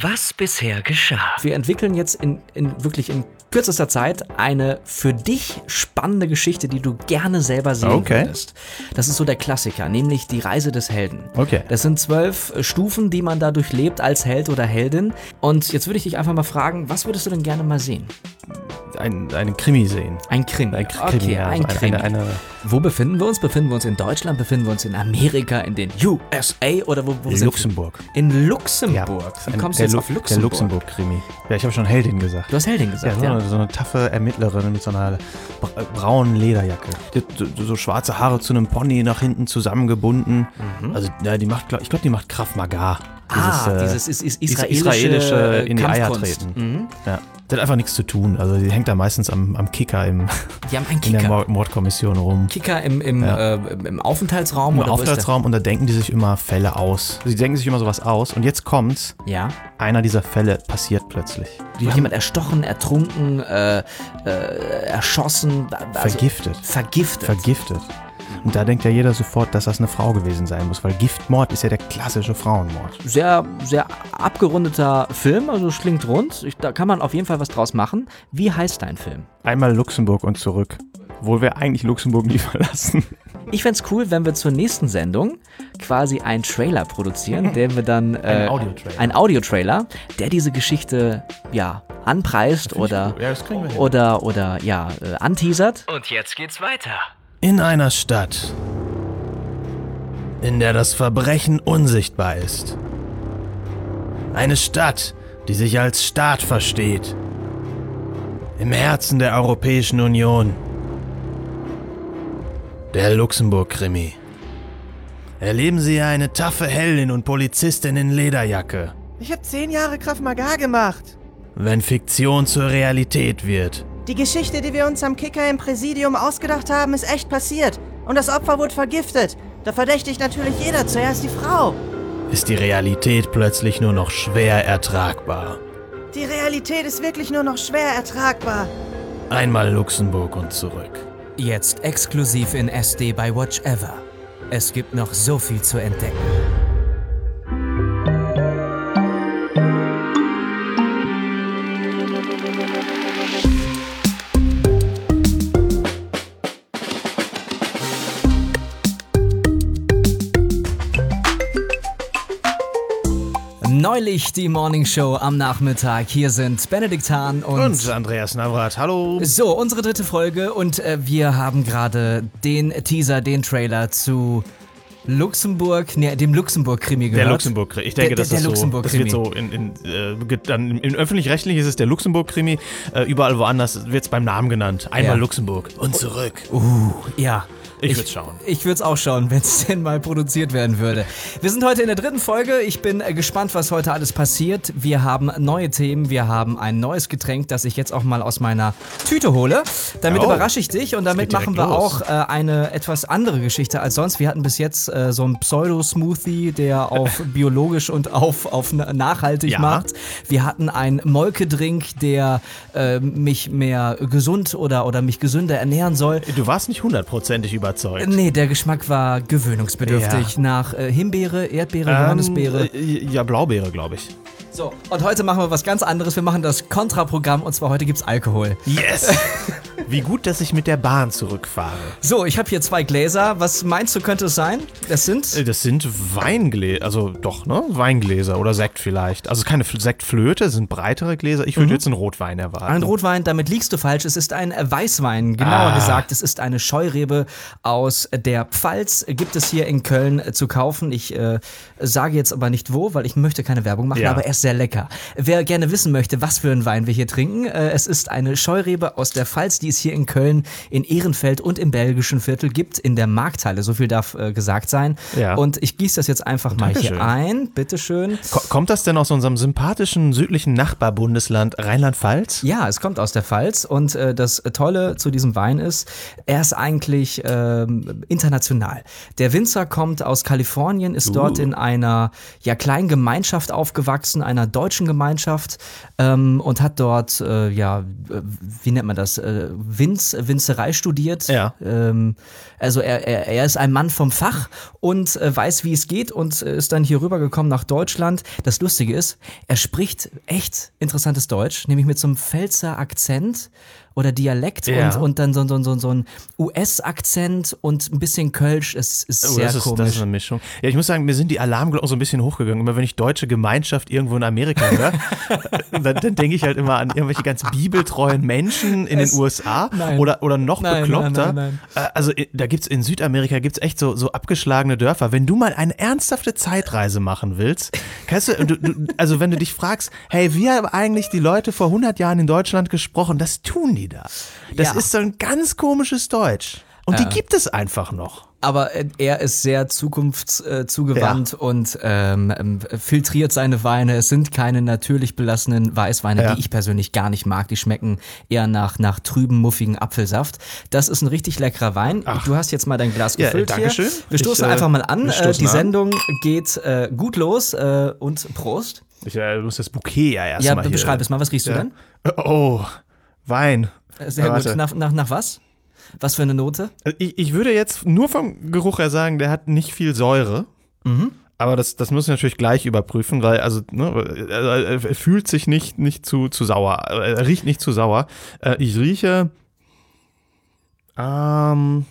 Was bisher geschah. Wir entwickeln jetzt in, in wirklich in kürzester Zeit eine für dich spannende Geschichte, die du gerne selber sehen Okay. würdest. Das ist so der Klassiker, nämlich die Reise des Helden. Okay. Das sind zwölf äh, Stufen, die man da durchlebt als Held oder Heldin. Und jetzt würde ich dich einfach mal fragen, was würdest du denn gerne mal sehen? Ein, einen Krimi sehen. Ein Krimi. Ein Krimi, okay, ja, ein Krimi. eine, eine Wo befinden wir uns? Befinden wir uns in Deutschland? Befinden wir uns in Amerika? In den USA? Oder wo, wo in sind Luxemburg. wir? In Luxemburg. Wie Ein- kommst du jetzt Lu- auf Luxemburg? Der Luxemburg-Krimi. Ja, ich habe schon Heldin gesagt. Du hast Heldin Ja, gesagt, so, ja. Eine, so eine taffe Ermittlerin mit so einer bra- braunen Lederjacke. Die hat so, so schwarze Haare zu einem Pony nach hinten zusammengebunden. Also, ja, die macht, ich glaube, die macht Kraft Maga. ah, äh, dieses ist is- israelische, israelische in die Eier treten. Mhm. Ja. Die hat einfach nichts zu tun. Also, die hängt da meistens am, am Kicker im, Die haben einen in der Kicker. Mord Mordkommission rum. Kicker im, im, Ja. äh, im Aufenthaltsraum Im? Aufenthaltsraum und da denken die sich immer Fälle aus. Sie denken sich immer sowas aus und jetzt kommt's. Ja. Einer dieser Fälle passiert plötzlich. Die Wird haben jemand erstochen, ertrunken, äh, äh, erschossen, also vergiftet. vergiftet. Vergiftet. Und da denkt ja jeder sofort, dass das eine Frau gewesen sein muss, weil Giftmord ist ja der klassische Frauenmord. sehr, sehr abgerundeter Film, also es klingt rund. Ich, da kann man auf jeden Fall was draus machen. Wie heißt dein Film? Einmal Luxemburg und zurück. Obwohl wir eigentlich Luxemburg nie verlassen. Ich fänd's cool, wenn wir zur nächsten Sendung quasi einen Trailer produzieren, den wir dann. Äh, Audiotrailer. Ein Audiotrailer, der diese Geschichte, ja, anpreist oder, Ja, oder, oder, ja, äh, anteasert. Und jetzt geht's weiter. In einer Stadt, in der das Verbrechen unsichtbar ist. Eine Stadt, die sich als Staat versteht. Im Herzen der Europäischen Union. Der Luxemburg-Krimi. Erleben Sie eine taffe Heldin und Polizistin in Lederjacke. Ich habe zehn Jahre Krav Maga gemacht. Wenn Fiktion zur Realität wird. Die Geschichte, die wir uns am Kicker im Präsidium ausgedacht haben, ist echt passiert. Und das Opfer wurde vergiftet. Da verdächtigt natürlich jeder zuerst die Frau. ist die Realität plötzlich nur noch schwer ertragbar. Die Realität ist wirklich nur noch schwer ertragbar. Einmal Luxemburg und zurück. Jetzt exklusiv in SD bei Watch Ever. Es gibt noch so viel zu entdecken. Neulich die Morning Show am Nachmittag. Hier sind Benedikt Hahn und, Und Andreas Navrat, hallo. so, unsere dritte Folge und äh, wir haben gerade den Teaser, den Trailer zu Luxemburg, ne, dem Luxemburg-Krimi gehört. Der Luxemburg, ich denke, Der- das, der ist so, das Luxemburg-Krimi. wird so in, in, äh, dann in öffentlich-rechtlich ist es der Luxemburg-Krimi, äh, überall woanders wird es beim Namen genannt. Einmal Ja. Luxemburg und zurück. Ja. Ich würd's schauen. Ich würde es auch schauen, wenn es denn mal produziert werden würde. Wir sind heute in der dritten Folge. Ich bin äh, gespannt, was heute alles passiert. Wir haben neue Themen. Wir haben ein neues Getränk, das ich jetzt auch mal aus meiner Tüte hole. Damit Oh. überrasche ich dich und damit machen wir los. auch äh, eine etwas andere Geschichte als sonst. Wir hatten bis jetzt äh, so einen Pseudo-Smoothie, der auf biologisch und auf, auf na- nachhaltig Ja. macht. Wir hatten einen Molkedrink, der äh, mich mehr gesund oder, oder mich gesünder ernähren soll. Du warst nicht hundertprozentig überzeugt. Nee, der Geschmack war gewöhnungsbedürftig Ja. nach äh, Himbeere, Erdbeere, Ähm, Johannisbeere. äh, ja, Blaubeere, glaube ich. So, und heute machen wir was ganz anderes. Wir machen das Kontraprogramm und zwar heute gibt's Alkohol. Yes! Wie gut, dass ich mit der Bahn zurückfahre. So, ich habe hier zwei Gläser. Was meinst du, könnte es sein? Das sind. Äh, Das sind Weingläser, also doch, ne? Weingläser oder Sekt vielleicht. Also keine Sektflöte, das sind breitere Gläser. Ich würde jetzt einen Rotwein erwarten. Ein Rotwein, damit liegst du falsch. Es ist ein Weißwein. Genauer Ah. gesagt, es ist eine Scheurebe aus der Pfalz. Gibt es hier in Köln äh, zu kaufen. Ich äh, sage jetzt aber nicht wo, weil ich möchte keine Werbung machen, Ja. aber er ist sehr lecker. Wer gerne wissen möchte, was für einen Wein wir hier trinken, äh, es ist eine Scheurebe aus der Pfalz, die es hier in Köln, in Ehrenfeld und im belgischen Viertel gibt, in der Markthalle. So viel darf äh, gesagt sein. Ja. Und ich gieße das jetzt einfach mal hier Dankeschön. ein. Bitteschön. Ko kommt das denn aus unserem sympathischen südlichen Nachbarbundesland Rheinland-Pfalz? Ja, es kommt aus der Pfalz und äh, das Tolle zu diesem Wein ist, er ist eigentlich ähm, international. Der Winzer kommt aus Kalifornien, ist dort in einer ja kleinen Gemeinschaft aufgewachsen, einer deutschen Gemeinschaft ähm, und hat dort äh, ja äh, wie nennt man das äh, Winz, Winzerei studiert. Ja. Ähm, also er, er, er ist ein Mann vom Fach und äh, weiß, wie es geht und äh, ist dann hier rübergekommen nach Deutschland. Das Lustige ist, er spricht echt interessantes Deutsch, nämlich mit so einem Pfälzer Akzent oder Dialekt Ja. und, und dann so, so, so, so ein US-Akzent und ein bisschen Kölsch. Es ist Oh, sehr das, ist, das komisch. ist eine Mischung. Ja, ich muss sagen, mir sind die Alarmglocken so ein bisschen hochgegangen. Immer wenn ich deutsche Gemeinschaft irgendwo in Amerika höre, dann, dann denke ich halt immer an irgendwelche ganz bibeltreuen Menschen in Es- den USA Nein. oder, oder noch Nein, bekloppter. nein, Äh, Also i- da gibt's in Südamerika gibt's echt so, so abgeschlagene Dörfer. Wenn du mal eine ernsthafte Zeitreise machen willst, kannst du, du, du also wenn du dich fragst, hey, wie haben eigentlich die Leute vor 100 Jahren in Deutschland gesprochen? Das tun die da. Das Ja. ist so ein ganz komisches Deutsch. Und die gibt es einfach noch. Aber äh, er ist sehr zukunftszugewandt und ähm, ähm, filtriert seine Weine. Es sind keine natürlich belassenen Weißweine, Ja. die ich persönlich gar nicht mag. Die schmecken eher nach, nach trüben, muffigen Apfelsaft. Das ist ein richtig leckerer Wein. Du hast jetzt mal dein Glas Ja, gefüllt Dankeschön. hier. Wir stoßen Ich, äh, einfach mal an. Äh, die an. Sendung geht äh, gut los äh, und Prost. Ich äh, muss das Bouquet ja erstmal Ja, beschreib es mal. Was riechst du Ja. denn? Oh, Wein. Äh, Sehr gut. Nach, nach, nach was? Was für eine Note? Also Ich, ich würde jetzt nur vom Geruch her sagen, der hat nicht viel Säure. Mhm. Aber das, das muss ich natürlich gleich überprüfen, weil also, ne, er, er fühlt sich nicht, nicht zu, zu sauer. Er riecht nicht zu sauer. Äh, Ich rieche. Ähm.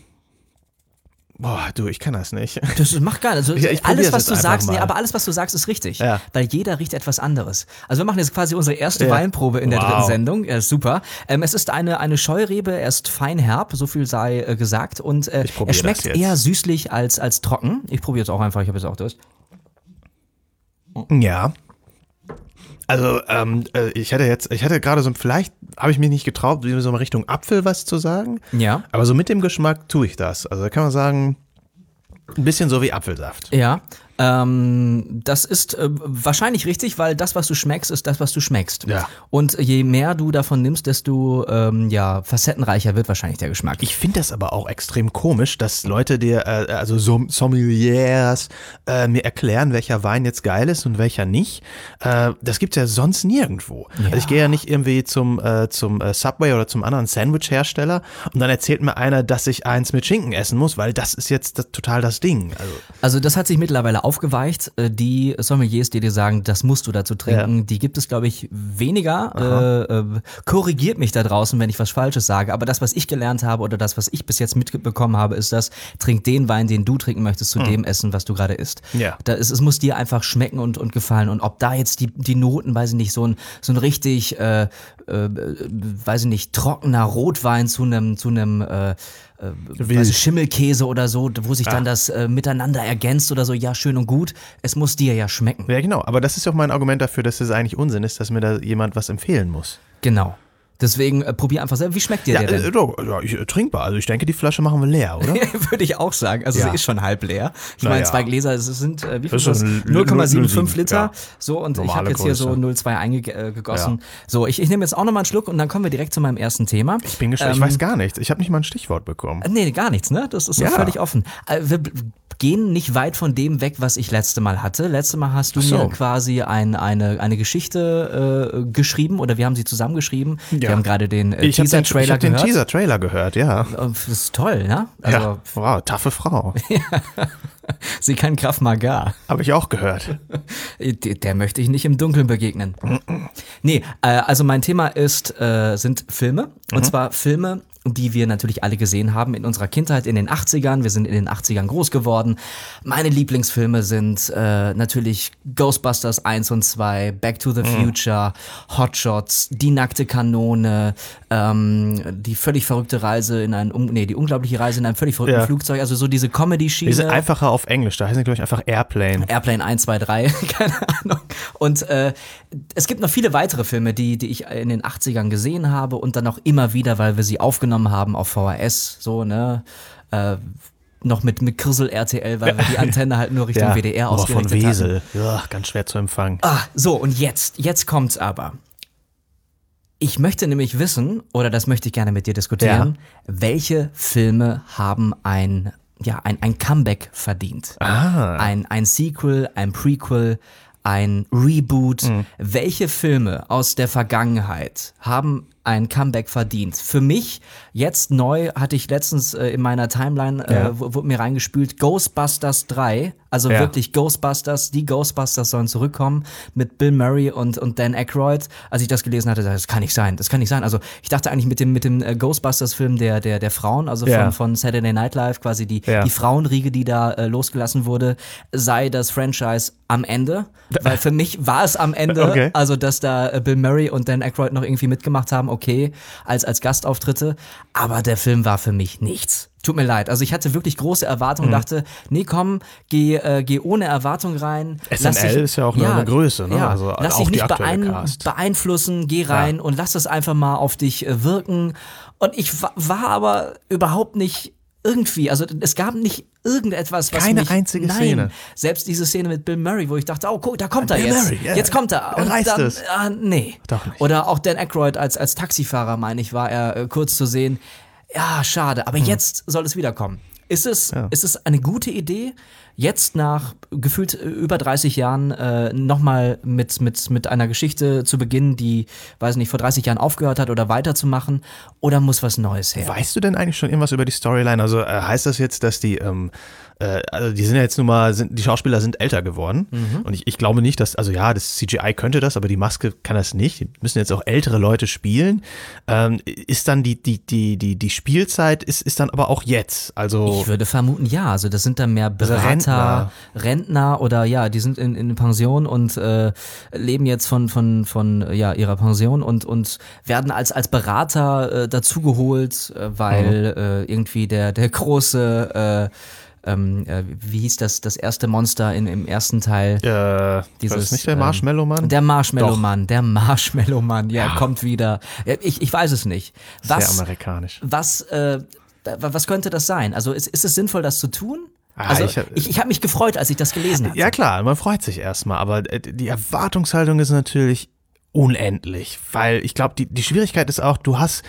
Boah, du, ich kann das nicht. Das macht gar nicht. Also, Ja, ich alles, was du sagst, nee, aber alles, was du sagst, ist richtig. Ja. Weil jeder riecht etwas anderes. Also wir machen jetzt quasi unsere erste Ja. Weinprobe in der Wow. dritten Sendung. Ja, ist super. Ähm, es ist eine, eine Scheurebe, er ist fein herb, so viel sei äh, gesagt. Und äh, er schmeckt eher süßlich als, als trocken. Ich probiere jetzt auch einfach, ich habe jetzt auch Durst. Ja. Also, ähm, äh, ich hätte jetzt, ich hätte gerade so, vielleicht habe ich mich nicht getraut, so mal Richtung Apfel was zu sagen. Ja. Aber so mit dem Geschmack tue ich das. Also da kann man sagen, ein bisschen so wie Apfelsaft. Ja. Ähm, das ist äh, wahrscheinlich richtig, weil das, was du schmeckst, ist das, was du schmeckst. Ja. Und je mehr du davon nimmst, desto ähm, ja, facettenreicher wird wahrscheinlich der Geschmack. Ich finde das aber auch extrem komisch, dass Leute dir, äh, also Som Sommeliers, äh, mir erklären, welcher Wein jetzt geil ist und welcher nicht. Äh, das gibt's ja sonst nirgendwo. Also ich gehe ja nicht irgendwie zum, äh, zum äh, Subway oder zum anderen Sandwich-Hersteller und dann erzählt mir einer, dass ich eins mit Schinken essen muss, weil das ist jetzt das, total das Ding. Also, Also das hat sich mittlerweile aufgeweicht. Äh, Die Sommeliers, die dir sagen, das musst du dazu trinken, die gibt es, glaube ich, weniger. Äh, äh, korrigiert mich da draußen, wenn ich was Falsches sage. Aber das, was ich gelernt habe oder das, was ich bis jetzt mitbekommen habe, ist das, trink den Wein, den du trinken möchtest, zu dem Essen, was du gerade isst. Ja. Da ist, es muss dir einfach schmecken und, und gefallen. Und ob da jetzt die, die Noten, weiß ich nicht, so ein, so ein richtig, äh, äh, weiß ich nicht, trockener Rotwein zu einem, zu einem äh, ich, Schimmelkäse oder so, wo sich dann das äh, miteinander ergänzt oder so, ja, schön und gut. Es muss dir ja schmecken. ja genau, aber das ist auch mein Argument dafür, dass es eigentlich Unsinn ist, dass mir da jemand was empfehlen muss. Genau. Deswegen äh, probier einfach selber. Wie schmeckt dir Ja, der äh, denn? doch, ja ich, äh, trinkbar. Also ich denke, die Flasche machen wir leer, oder? Würde ich auch sagen. Also Ja. sie ist schon halb leer. Ich meine, ja. zwei Gläser, es sind äh, wie viel Das ist ist das? so ein 0,75 0,07, Liter. ja. So, und ich Normale habe jetzt hier so Größe. 0,2 eingegossen. So, ich, ich nehme jetzt auch nochmal einen Schluck und dann kommen wir direkt zu meinem ersten Thema. Ich bin gespannt. Ähm, ich weiß gar nichts. Ich habe nicht mal ein Stichwort bekommen. Äh, Nee, gar nichts, ne? Das ist so Ja. völlig offen. Äh, Wir gehen nicht weit von dem weg, was ich letzte Mal hatte. Letzte Mal hast du so. mir quasi ein, eine, eine Geschichte äh, geschrieben oder wir haben sie zusammengeschrieben. Wir Ja. haben gerade den äh, Ich habe den, ich Teaser-Trailer hab den gehört. Teaser-Trailer gehört, ja. Äh, Das ist toll, ne? Also, ja. Wow, taffe Frau. sie kann Kraft Maga. Habe ich auch gehört. Der, der möchte ich nicht im Dunkeln begegnen. nee, äh, also mein Thema ist, äh, sind Filme. Und zwar Filme, die wir natürlich alle gesehen haben in unserer Kindheit in den 80ern. Wir sind in den 80ern groß geworden. Meine Lieblingsfilme sind äh, natürlich Ghostbusters 1 und 2, Back to the Future, Hot Shots, Die nackte Kanone, ähm, die völlig verrückte Reise in ein, nee, die unglaubliche Reise in einem völlig verrückten Ja. Flugzeug. Also so diese Comedy-Schiene. Die sind einfacher auf Englisch. Da heißen die, glaube ich, einfach Airplane. Airplane 1, 2, 3, keine Ahnung. Und äh, es gibt noch viele weitere Filme, die, die ich in den 80ern gesehen habe und dann auch immer wieder, weil wir sie aufgenommen haben auf VHS, so, ne? Äh, noch mit, mit Krissel RTL, weil wir die Antenne halt nur Richtung WDR oh, ausgerichtet von hatten. Wesel. Ja, ganz schwer zu empfangen. Ah, so, und jetzt, jetzt kommt's aber. Ich möchte nämlich wissen, oder das möchte ich gerne mit dir diskutieren, welche Filme haben ein, ja, ein, ein Comeback verdient? Ah. Ein, ein Sequel, ein Prequel, ein Reboot. Mhm. Welche Filme aus der Vergangenheit haben ein Comeback verdient. Für mich, jetzt neu, hatte ich letztens äh, in meiner Timeline, Ja. äh, wurde mir reingespült, Ghostbusters 3. Also Ja. wirklich Ghostbusters, die Ghostbusters sollen zurückkommen mit Bill Murray und, und Dan Aykroyd. Als ich das gelesen hatte, dachte ich, das kann nicht sein, das kann nicht sein. Also ich dachte eigentlich mit dem, mit dem äh, Ghostbusters-Film der, der, der Frauen, also Ja. von, von Saturday Night Live, quasi die, die Frauenriege, die da äh, losgelassen wurde, sei das Franchise am Ende. Weil für mich war es am Ende, Okay. also dass da äh, Bill Murray und Dan Aykroyd noch irgendwie mitgemacht haben, okay, als, als Gastauftritte. Aber der Film war für mich nichts. Tut mir leid. Also ich hatte wirklich große Erwartungen, dachte, nee, komm, geh, äh, geh ohne Erwartung rein. SNL dich- ist ja auch eine- eine Größe, ne? Ja, Also lass auch dich nicht beein Cast. beeinflussen, geh rein und lass es einfach mal auf dich äh, wirken. Und ich wa war aber überhaupt nicht irgendwie, also es gab nicht irgendetwas, was Keine mich, einzige nein, Szene. Selbst diese Szene mit Bill Murray, wo ich dachte, oh, guck, da kommt er Bill jetzt. Murray, ja. Jetzt kommt er. Er reißt es. Ah, nee. Doch nicht. Oder auch Dan Aykroyd als, als Taxifahrer, meine ich, war er äh, kurz zu sehen. Ja, schade, Hm. aber jetzt soll es wiederkommen. Ist es, ist es eine gute Idee, jetzt nach gefühlt äh, über 30 Jahren äh, nochmal mit, mit, mit einer Geschichte zu beginnen, die, weiß nicht, vor 30 Jahren aufgehört hat oder weiterzumachen? Oder muss was Neues her? Weißt du denn eigentlich schon irgendwas über die Storyline? Also äh, heißt das jetzt, dass die, ähm, äh, also die sind ja jetzt nun mal, sind, die Schauspieler sind älter geworden. Mhm. Und ich, ich glaube nicht, dass, also ja, das CGI könnte das, aber die Maske kann das nicht. Die müssen jetzt auch ältere Leute spielen. Ähm, ist dann die, die, die, die, die Spielzeit ist, ist dann aber auch jetzt. Also Ich würde vermuten, ja. Also das sind dann mehr Berater, Rentner. Rentner, oder ja, die sind in, in Pension und äh, leben jetzt von, von, von ja, ihrer Pension und, und werden als, als Berater äh, dazugeholt, äh, weil Mhm. äh, irgendwie der, der große äh, ähm, äh, wie hieß das, das erste Monster in, im ersten Teil? äh, war Dieses, das nicht der ähm, Marshmallow-Mann? Der Marshmallow-Mann, der Marshmallow-Mann, ja, kommt wieder. Ich, ich weiß es nicht. Sehr Was, amerikanisch. was, äh, wa- was könnte das sein? Also ist, ist es sinnvoll, das zu tun? Ah, Also ich ich, ich, habe mich gefreut, als ich das gelesen habe. Ja klar, man freut sich erstmal, aber äh, die Erwartungshaltung ist natürlich unendlich, weil ich glaube, die, die Schwierigkeit ist auch, du hast,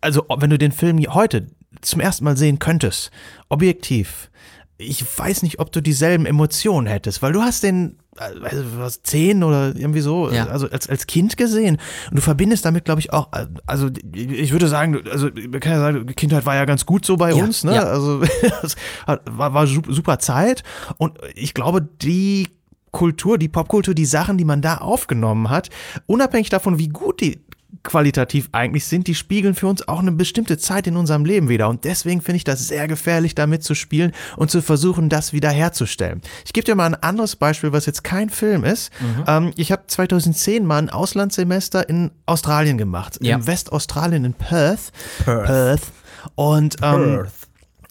also wenn du den Film heute zum ersten Mal sehen könntest, objektiv, ich weiß nicht, ob du dieselben Emotionen hättest, weil du hast den also was zehn oder irgendwie so, Ja. also als, als Kind gesehen. Und du verbindest damit, glaube ich, auch, also ich würde sagen, also man kann ja sagen, Kindheit war ja ganz gut so bei Ja, uns, ne? ja. Also war, war su- super Zeit. Und ich glaube, die Kultur, die Popkultur, die Sachen, die man da aufgenommen hat, unabhängig davon, wie gut die qualitativ eigentlich sind, die spiegeln für uns auch eine bestimmte Zeit in unserem Leben wieder. Und deswegen finde ich das sehr gefährlich, damit zu spielen und zu versuchen, das wieder herzustellen. Ich gebe dir mal ein anderes Beispiel, was jetzt kein Film ist. Mhm. Ähm, ich habe 2010 mal ein Auslandssemester in Australien gemacht, Ja. in Westaustralien, in Perth. Perth. Und ähm,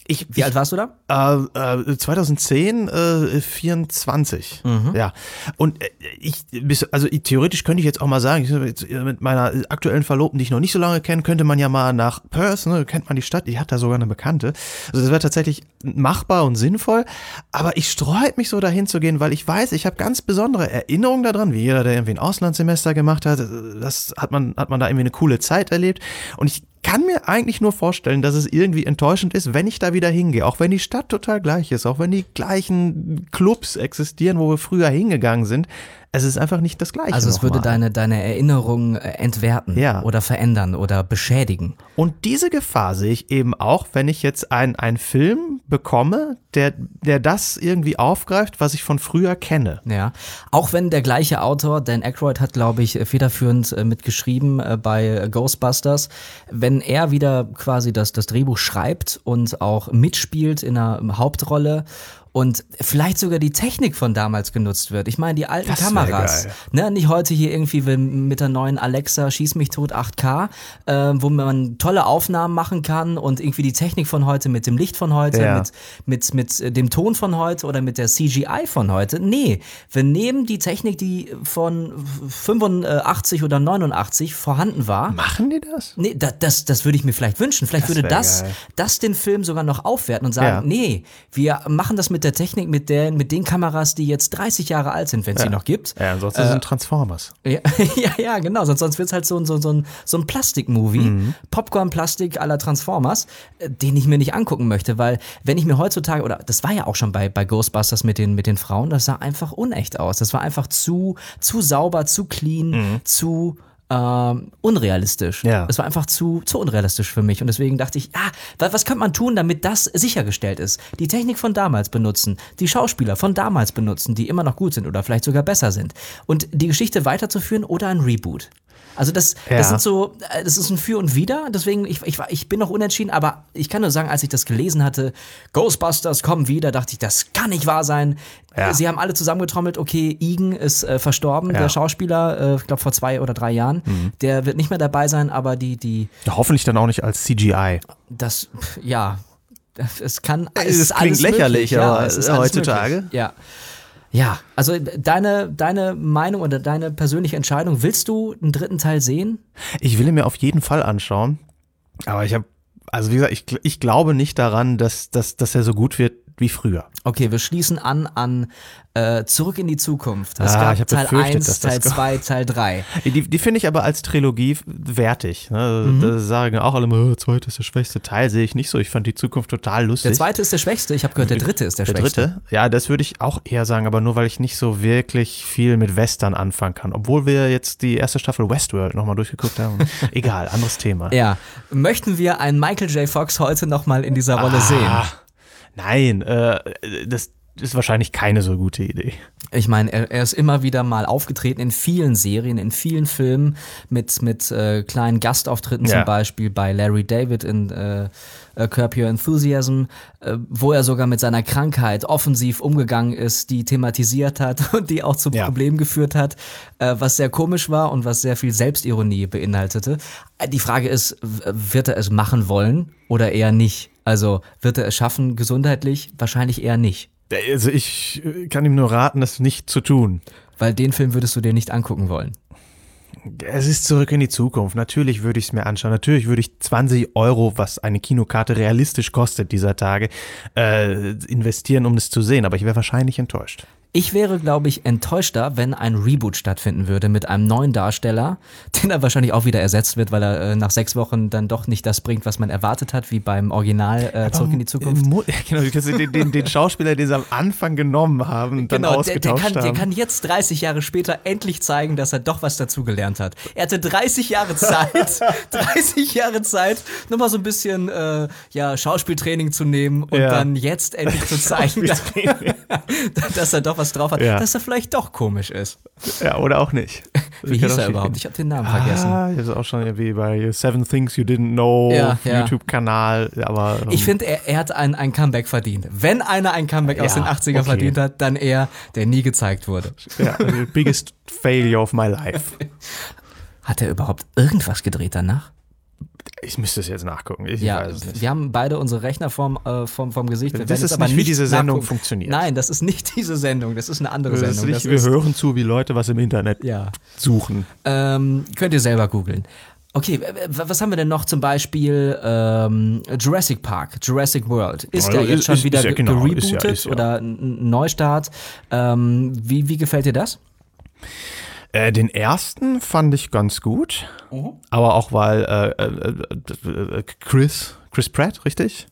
ich, Wie alt warst du da? äh, äh, 2010, äh, 24. Ja. Und äh, ich, also ich, theoretisch könnte ich jetzt auch mal sagen, ich, äh, mit meiner aktuellen Verlobten, die ich noch nicht so lange kenne, könnte man ja mal nach Perth, ne, kennt man die Stadt, die hat da sogar eine Bekannte. Also das wäre tatsächlich machbar und sinnvoll. Aber ich sträube mich so dahin zu gehen, weil ich weiß, ich habe ganz besondere Erinnerungen daran, wie jeder, der irgendwie ein Auslandssemester gemacht hat, das hat man, hat man da irgendwie eine coole Zeit erlebt. Und ich kann mir eigentlich nur vorstellen, dass es irgendwie enttäuschend ist, wenn ich da wieder hingehe. Auch wenn die Stadt total gleich ist, auch wenn die gleichen Clubs existieren, wo wir früher hingegangen sind. Es ist einfach nicht das Gleiche. Also es würde deine, deine Erinnerung äh, entwerten Ja. oder verändern oder beschädigen. Und diese Gefahr sehe ich eben auch, wenn ich jetzt einen Film bekomme, der, der das irgendwie aufgreift, was ich von früher kenne. Ja, auch wenn der gleiche Autor, Dan Aykroyd, hat, glaube ich, federführend äh, mitgeschrieben äh, bei Ghostbusters, wenn er wieder quasi das, das Drehbuch schreibt und auch mitspielt in einer Hauptrolle und vielleicht sogar die Technik von damals genutzt wird. Ich meine, die alten Das Kameras, ne, nicht heute hier irgendwie mit der neuen Alexa Schieß mich tot 8K, äh, wo man tolle Aufnahmen machen kann und irgendwie die Technik von heute mit dem Licht von heute, Ja. mit mit, mit äh, dem Ton von heute oder mit der CGI von heute. Nee, wir nehmen die Technik, die von 85 oder 89 vorhanden war. Machen die das? Nee, da, das, das würde ich mir vielleicht wünschen. Vielleicht Das würde das, geil. das den Film sogar noch aufwerten und sagen, Ja. nee, wir machen das mit der Technik, mit, der, mit den Kameras, die jetzt 30 Jahre alt sind, wenn es sie noch gibt. Ja, ansonsten sind Transformers. Ja, ja, ja, genau. Sonst, sonst wird es halt so, ein- so, so ein, so ein Plastik-Movie, Popcorn-Plastik aller Transformers, äh, den ich mir nicht angucken möchte, weil wenn ich mir heutzutage, oder das war ja auch schon bei, bei Ghostbusters mit den, mit den Frauen, das sah einfach unecht aus. Das war einfach zu, zu sauber, zu clean, zu ähm, unrealistisch. Ja. Es war einfach zu, zu unrealistisch für mich. Und deswegen dachte ich, ah, wa- was könnte man tun, damit das sichergestellt ist? Die Technik von damals benutzen, die Schauspieler von damals benutzen, die immer noch gut sind oder vielleicht sogar besser sind. Und die Geschichte weiterzuführen oder ein Reboot. Also das, Ja. das sind so, äh, das ist ein Für und Wider. Deswegen, ich, ich, ich bin noch unentschieden, aber ich kann nur sagen, als ich das gelesen hatte, Ghostbusters kommen wieder, dachte ich, das kann nicht wahr sein. Ja. Sie haben alle zusammengetrommelt, okay, Igen ist äh, verstorben, Ja. der Schauspieler, äh, ich glaube vor zwei oder drei Jahren. Der wird nicht mehr dabei sein, aber die, die, Hoffentlich dann auch nicht als CGI. das, ja, es kann, Es es ist klingt alles lächerlich, möglich, aber es ist alles heutzutage? Möglich. Ja. Ja, also deine, deine Meinung oder deine persönliche Entscheidung, willst du einen dritten Teil sehen? Ich will ihn mir auf jeden Fall anschauen. Aber ich habe, also wie gesagt, ich, ich glaube nicht daran, dass, dass, dass er so gut wird wie früher. Okay, wir schließen an an äh, Zurück in die Zukunft. Es Ah, ich gab Teil befürchtet, 1, dass das Teil kommt. 2, Teil 3. Die, die finde ich aber als Trilogie wertig. Ne? Da sagen auch alle immer, oh, zweite ist der schwächste Teil, sehe ich nicht so. Ich fand die Zukunft total lustig. Der zweite ist der schwächste. Ich habe gehört, der dritte ist der, Der schwächste. dritte? Ja, das würde ich auch eher sagen, aber nur weil ich nicht so wirklich viel mit Western anfangen kann. Obwohl wir jetzt die erste Staffel Westworld nochmal durchgeguckt haben. Egal, anderes Thema. Ja. Möchten wir einen Michael J. Fox heute nochmal in dieser Rolle sehen? Nein, äh, das ist wahrscheinlich keine so gute Idee. Ich meine, er, er ist immer wieder mal aufgetreten in vielen Serien, in vielen Filmen mit, mit äh, kleinen Gastauftritten, Ja. zum Beispiel bei Larry David in äh, Curb Your Enthusiasm, äh, wo er sogar mit seiner Krankheit offensiv umgegangen ist, die thematisiert hat und die auch zu Ja. Problemen geführt hat, äh, was sehr komisch war und was sehr viel Selbstironie beinhaltete. Äh, Die Frage ist, wird er es machen wollen oder eher nicht? Also wird er es schaffen gesundheitlich? Wahrscheinlich eher nicht. Also ich äh, kann ihm nur raten, das nicht zu tun. Weil den Film würdest du dir nicht angucken wollen. Es ist zurück in die Zukunft. Natürlich würde ich es mir anschauen. Natürlich würde ich 20 Euro, was eine Kinokarte realistisch kostet dieser Tage, äh, investieren, um es zu sehen. Aber ich wäre wahrscheinlich enttäuscht. Ich wäre, glaube ich, enttäuschter, wenn ein Reboot stattfinden würde mit einem neuen Darsteller, den dann wahrscheinlich auch wieder ersetzt wird, weil er äh, nach sechs Wochen dann doch nicht das bringt, was man erwartet hat, wie beim Original äh, Zurück in die Zukunft. Mo- Genau, den, den, den Schauspieler, den sie am Anfang genommen haben, dann Genau, der, der, ausgetauscht kann, der haben. kann jetzt 30 Jahre später endlich zeigen, dass er doch was dazugelernt hat. Er hatte 30 Jahre Zeit, 30 Jahre Zeit, nochmal so ein bisschen äh, ja, Schauspieltraining zu nehmen und Ja. dann jetzt endlich zu zeigen, dass, dass er doch was drauf hat, Ja. dass er vielleicht doch komisch ist. ja, oder auch nicht. Wie hieß er überhaupt? Ich habe den Namen vergessen. Ah, das ist auch schon irgendwie bei Seven Things You Didn't Know, Ja, ja. YouTube-Kanal, aber ähm, Ich finde, er, er hat ein, ein Comeback verdient. Wenn einer ein Comeback aus den 80er okay. verdient hat, dann er, der nie gezeigt wurde. ja, the biggest failure of my life. Hat er überhaupt irgendwas gedreht danach? Ich müsste es jetzt nachgucken. Ich Ja, wir haben beide unsere Rechner vom, äh, vom, vom Gesicht. Wir Das ist aber nicht, wie diese Sendung nachgucken. funktioniert. Nein, das ist nicht diese Sendung. Das ist eine andere Das ist Sendung. nicht, Das wir hören zu, wie Leute was im Internet ja. suchen. Ähm, könnt ihr selber googeln. Okay, was haben wir denn noch zum Beispiel? Ähm, Jurassic Park, Jurassic World. Ist Ja, der ist- jetzt schon ist- wieder ist ja ge- genau, gerebootet ist ja- ja. oder ein Neustart? Ähm, wie, wie gefällt dir das? Äh, den ersten fand ich ganz gut, aber auch weil äh, äh, äh, Chris, Chris Pratt, richtig?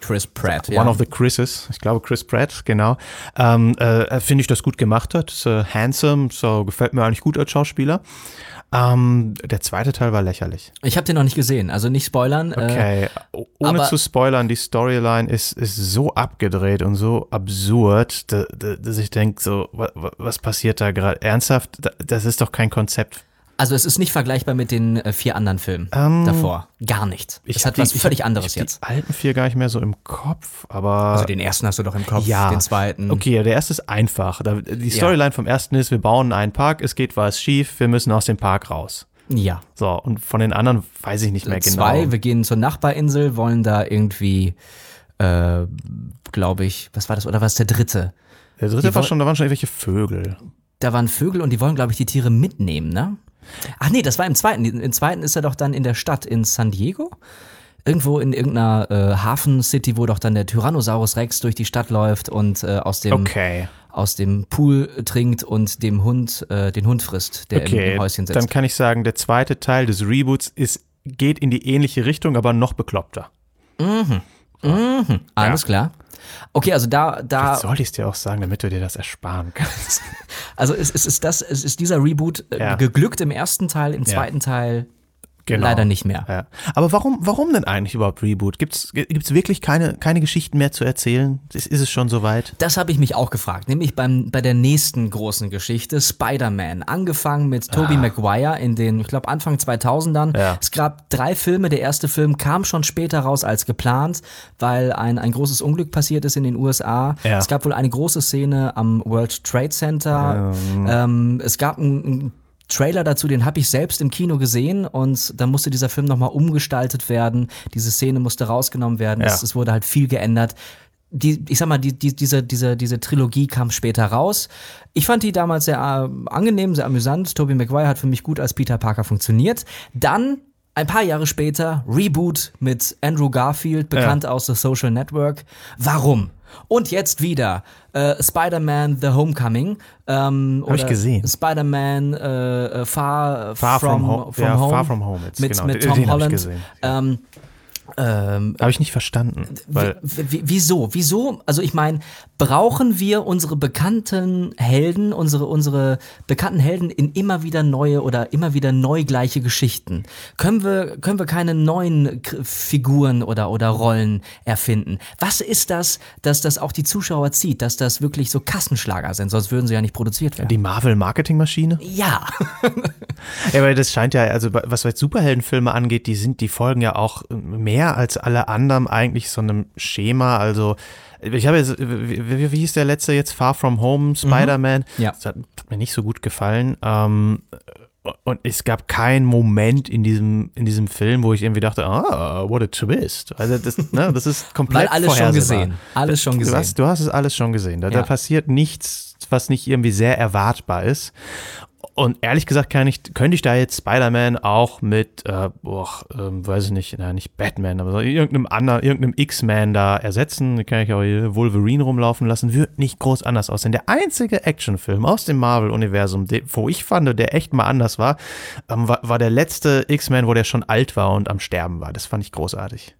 Chris Pratt, One of the Chris's, ich glaube Chris Pratt, genau. Ähm, äh, Finde ich das gut gemacht hat. Ist, äh, handsome, so gefällt mir eigentlich gut als Schauspieler. Ähm, der zweite Teil war lächerlich. Ich habe den noch nicht gesehen, also nicht spoilern. Äh, Okay, o- ohne zu spoilern, die Storyline ist, ist so abgedreht und so absurd, da, da, dass ich denke, so, wa, wa, was passiert da gerade? Ernsthaft? Da- Das ist doch kein Konzept. Also es ist nicht vergleichbar mit den äh, vier anderen Filmen davor. Gar nicht. es hab hat die- was Ähm, ich völlig hab- anderes ich jetzt. Die alten vier gar nicht mehr so im Kopf, aber. Also den ersten hast du doch im Kopf, ja. den zweiten. Okay, ja, der erste ist einfach. Die Storyline vom ersten ist, wir bauen einen Park, es geht was schief, wir müssen aus dem Park raus. Ja. So, und von den anderen weiß ich nicht mehr genau. Zwei, wir gehen zur Nachbarinsel, wollen da irgendwie, äh, glaube ich, was war das, oder was der dritte? der dritte die war schon, da waren schon irgendwelche Vögel. Da waren Vögel und die wollen, glaube ich, die Tiere mitnehmen, ne? Ach nee, das war im zweiten. Im zweiten ist er doch dann in der Stadt in San Diego. Irgendwo in irgendeiner äh, Hafen-City, wo doch dann der Tyrannosaurus Rex durch die Stadt läuft und äh, aus, dem, Okay. aus dem Pool trinkt und dem Hund, äh, den Hund frisst, der Okay, im Häuschen sitzt. dann kann ich sagen, der zweite Teil des Reboots ist, geht in die ähnliche Richtung, aber noch bekloppter. Alles klar. Okay, also da, da, Soll ich es dir auch sagen, damit du dir das ersparen kannst? also es, es ist das, es ist dieser Reboot äh, Ja. geglückt im ersten Teil, im zweiten Teil Genau. leider nicht mehr. Ja. Aber warum, warum denn eigentlich überhaupt Reboot? Gibt's gibt's wirklich keine, keine Geschichten mehr zu erzählen? Ist, ist es schon soweit? Das habe ich mich auch gefragt, nämlich beim, bei der nächsten großen Geschichte, Spider-Man. Angefangen mit Tobey Maguire in den, ich glaube, Anfang 2000ern. Ah. Ja. Es gab drei Filme. Der erste Film kam schon später raus als geplant, weil ein, ein großes Unglück passiert ist in den USA. Ja. Es gab wohl eine große Szene am World Trade Center. Ähm, es gab einen, einen Trailer dazu, den habe ich selbst im Kino gesehen und dann musste dieser Film nochmal umgestaltet werden. Diese Szene musste rausgenommen werden. Ja. Es, es wurde halt viel geändert die, ich sag mal, die, die, diese, diese, diese Trilogie kam später raus. Ich fand die damals sehr äh, angenehm, sehr amüsant. Tobey Maguire hat für mich gut als Peter Parker funktioniert. Dann, ein paar Jahre später, Reboot mit Andrew Garfield, bekannt aus The Social Network. Warum? Und jetzt wieder äh, Spider-Man The Homecoming. Ähm, Hab ich gesehen. Spider-Man äh, äh, Far, Far from Ho- ja, Home. Far From Home jetzt, mit, genau. mit Tom den hab ich Holland. gesehen, Ähm, ähm, Habe ich nicht verstanden. Wieso? Wieso? Also ich meine, brauchen wir unsere bekannten Helden, unsere, unsere bekannten Helden in immer wieder neue oder immer wieder neu gleiche Geschichten? Können wir, können wir keine neuen Figuren oder, oder Rollen erfinden? Was ist das, dass das auch die Zuschauer zieht, dass das wirklich so Kassenschlager sind? Sonst würden sie ja nicht produziert werden. die Marvel-Marketing-Maschine? ja. Ja, weil das scheint ja, also was jetzt Superheldenfilme angeht, die sind, die folgen ja auch mehr als alle anderen eigentlich so einem Schema. Also ich habe jetzt, wie, wie, hieß der letzte jetzt? Far From Home, Spider-Man. Ja. Das hat, hat mir nicht so gut gefallen. Ähm, und es gab keinen Moment in diesem, in diesem Film, wo ich irgendwie dachte, ah, what a twist. Also das, ne, das ist komplett Weil alles schon gesehen. Alles schon Du gesehen. hast, du hast es alles schon gesehen. Da, da Ja. passiert nichts, was nicht irgendwie sehr erwartbar ist. Und ehrlich gesagt kann ich, könnte ich da jetzt Spider-Man auch mit, äh, boah, ähm, weiß ich nicht, na, nicht Batman, aber irgendeinem anderen, irgendeinem X-Man da ersetzen. Da kann ich auch hier Wolverine rumlaufen lassen. Wird nicht groß anders aussehen. Der einzige Actionfilm aus dem Marvel-Universum, wo ich fand, der echt mal anders war, ähm, war, war der letzte X-Man, wo der schon alt war und am Sterben war. Das fand ich großartig.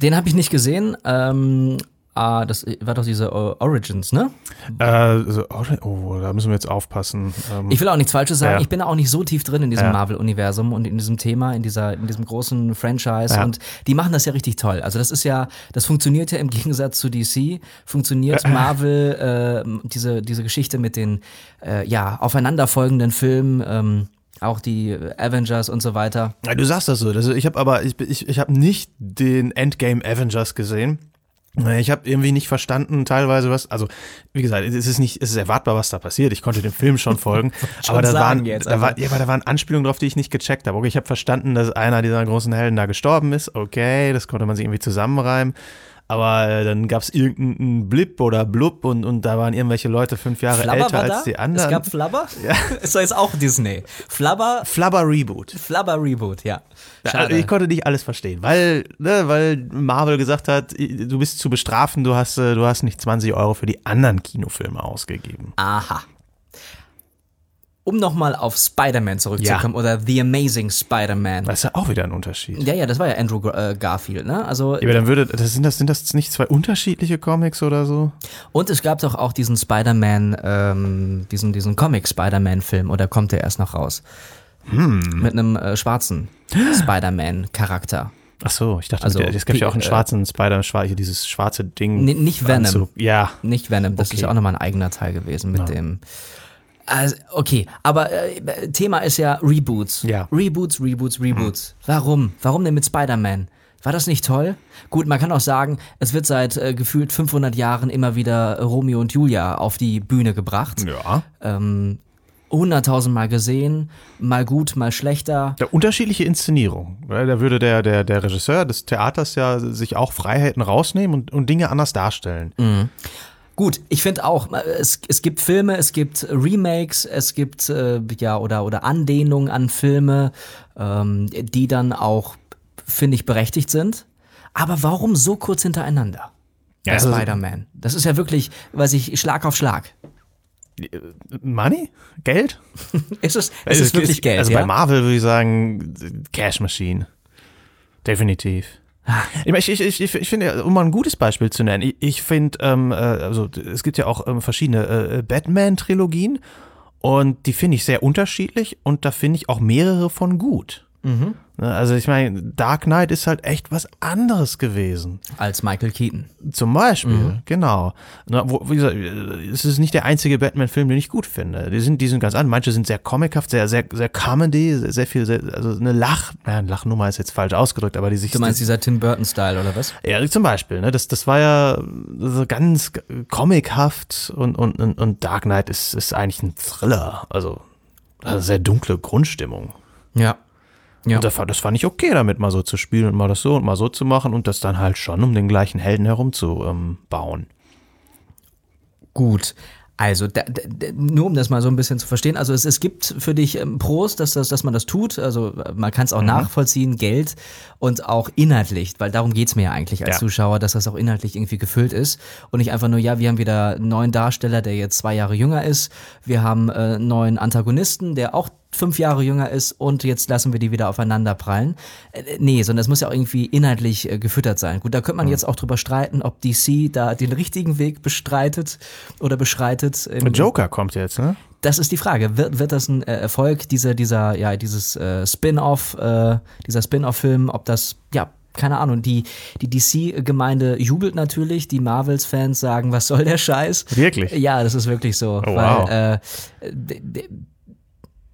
Den habe ich nicht gesehen. Ähm, ah, das war doch diese äh, Origins, ne? Äh, so, oh, da müssen wir jetzt aufpassen. Ähm, Ich will auch nichts Falsches sagen. Ja. Ich bin auch nicht so tief drin in diesem Ja. Marvel-Universum und in diesem Thema, in dieser, in diesem großen Franchise. Ja. Und die machen das ja richtig toll. Also das ist ja, das funktioniert ja im Gegensatz zu DC, funktioniert Marvel, äh, diese, diese Geschichte mit den, äh, ja, aufeinanderfolgenden Filmen, ähm, auch die Avengers und so weiter. Ja, du sagst das so. Also ich habe aber ich, ich, ich habe nicht den Endgame Avengers gesehen. Ich habe irgendwie nicht verstanden, teilweise was. Also wie gesagt, es ist nicht, es ist erwartbar, was da passiert. Ich konnte dem Film schon folgen, Schon aber da waren, jetzt, da war, ja, aber da waren Anspielungen drauf, die ich nicht gecheckt habe. Okay, ich habe verstanden, dass einer dieser großen Helden da gestorben ist. Okay, das konnte man sich irgendwie zusammenreimen. Aber äh, dann gab es irgendeinen Blip oder Blub und, und da waren irgendwelche Leute fünf Jahre Flabber älter war als die anderen. Es gab Flabber? Ja. Ist doch jetzt auch Disney. Flabber, Flubber Reboot. Flabber Reboot, ja. Ja, Schade. Ich konnte nicht alles verstehen, weil, ne, weil Marvel gesagt hat, du bist zu bestrafen, du hast, äh, du hast nicht 20 Euro für die anderen Kinofilme ausgegeben. Aha. Um nochmal auf Spider-Man zurückzukommen oder The Amazing Spider-Man. Das ist ja auch wieder ein Unterschied. Ja, ja, das war ja Andrew äh, Garfield, ne? Also Ja, aber dann würde, das sind das, sind das nicht zwei unterschiedliche Comics oder so? und es gab doch auch diesen Spider-Man, ähm, diesen diesen Comic Spider-Man-Film oder kommt der erst noch raus? Hm. Mit einem äh, schwarzen Spider-Man-Charakter. Ach so, ich dachte, Also, es gab ja auch einen äh, schwarzen Spider, schwar- hier dieses schwarze Ding. Nicht Venom. Anzug. Ja. Nicht Venom, das Okay. ist ja auch nochmal ein eigener Teil gewesen mit dem. Also, okay, aber äh, Thema ist ja Reboots. Ja. Reboots, Reboots, Reboots. Warum? Warum denn mit Spider-Man? War das nicht toll? Gut, man kann auch sagen, es wird seit äh, gefühlt 500 Jahren immer wieder Romeo und Julia auf die Bühne gebracht. Ja. Ähm, hunderttausendmal gesehen, mal gut, mal schlechter. Der unterschiedliche Inszenierung. Weil Da würde der, der, der Regisseur des Theaters ja sich auch Freiheiten rausnehmen und, und Dinge anders darstellen. Gut, ich finde auch, äh, es, es gibt Filme, es gibt Remakes, es gibt äh, ja oder oder Anlehnungen an Filme, ähm, die dann auch finde ich berechtigt sind. Aber warum so kurz hintereinander? Ja, also- Spider-Man. Das ist ja wirklich, weiß ich, Schlag auf Schlag. Money? Geld? Ist es, es ist wirklich Geld. Also ja? bei Marvel würde ich sagen, Cash Machine. Definitiv. Ich, ich, ich, ich, finde, um mal ein gutes Beispiel zu nennen, ich, ich finde, ähm, äh, also es gibt ja auch ähm, verschiedene äh, Batman-Trilogien und die finde ich sehr unterschiedlich und da finde ich auch mehrere von gut. Ne, Also ich meine, Dark Knight ist halt echt was anderes gewesen. Als Michael Keaton. Zum Beispiel, genau. Na, wo, wie gesagt, es ist nicht der einzige Batman-Film, den ich gut finde. Die sind, die sind ganz anders. Manche sind sehr comichaft, sehr, sehr, sehr Comedy, sehr, sehr viel, sehr, also eine Lach, ja, Lachnummer ist jetzt falsch ausgedrückt, aber die sich. Du meinst dieser Tim Burton-Style oder was? ja, zum Beispiel, ne? Das, das war ja so ganz comichaft und, und, und, und Dark Knight ist, ist eigentlich ein Thriller. Also, also sehr dunkle Grundstimmung. Ja. Ja. Und das, fand- das fand ich okay, damit mal so zu spielen und mal das so und mal so zu machen und das dann halt schon um den gleichen Helden herum zu ähm, bauen. Gut. Also, da, da, nur um das mal so ein bisschen zu verstehen, also es, es gibt für dich ähm, Pros, dass, das, dass man das tut, also äh, man kann es auch nachvollziehen, Geld und auch inhaltlich, weil darum geht's mir ja eigentlich als Ja. Zuschauer, dass das auch inhaltlich irgendwie gefüllt ist und nicht einfach nur, ja, wir haben wieder einen neuen Darsteller, der jetzt zwei Jahre jünger ist, wir haben äh, einen neuen Antagonisten, der auch fünf Jahre jünger ist und jetzt lassen wir die wieder aufeinander prallen. Äh, nee, sondern es muss ja auch irgendwie inhaltlich äh, gefüttert sein. Gut, da könnte man jetzt auch drüber streiten, ob DC da den richtigen Weg bestreitet oder beschreitet. Im- Joker kommt jetzt, ne? das ist die Frage. Wird, wird das ein äh, Erfolg, dieser, dieser, ja, dieses äh, Spin-off, äh, dieser Spin-off-Film, ob das, ja, keine Ahnung, die, die DC-Gemeinde jubelt natürlich, die Marvels-Fans sagen, was soll der Scheiß? Wirklich? Ja, das ist wirklich so. Oh, weil, wow. äh,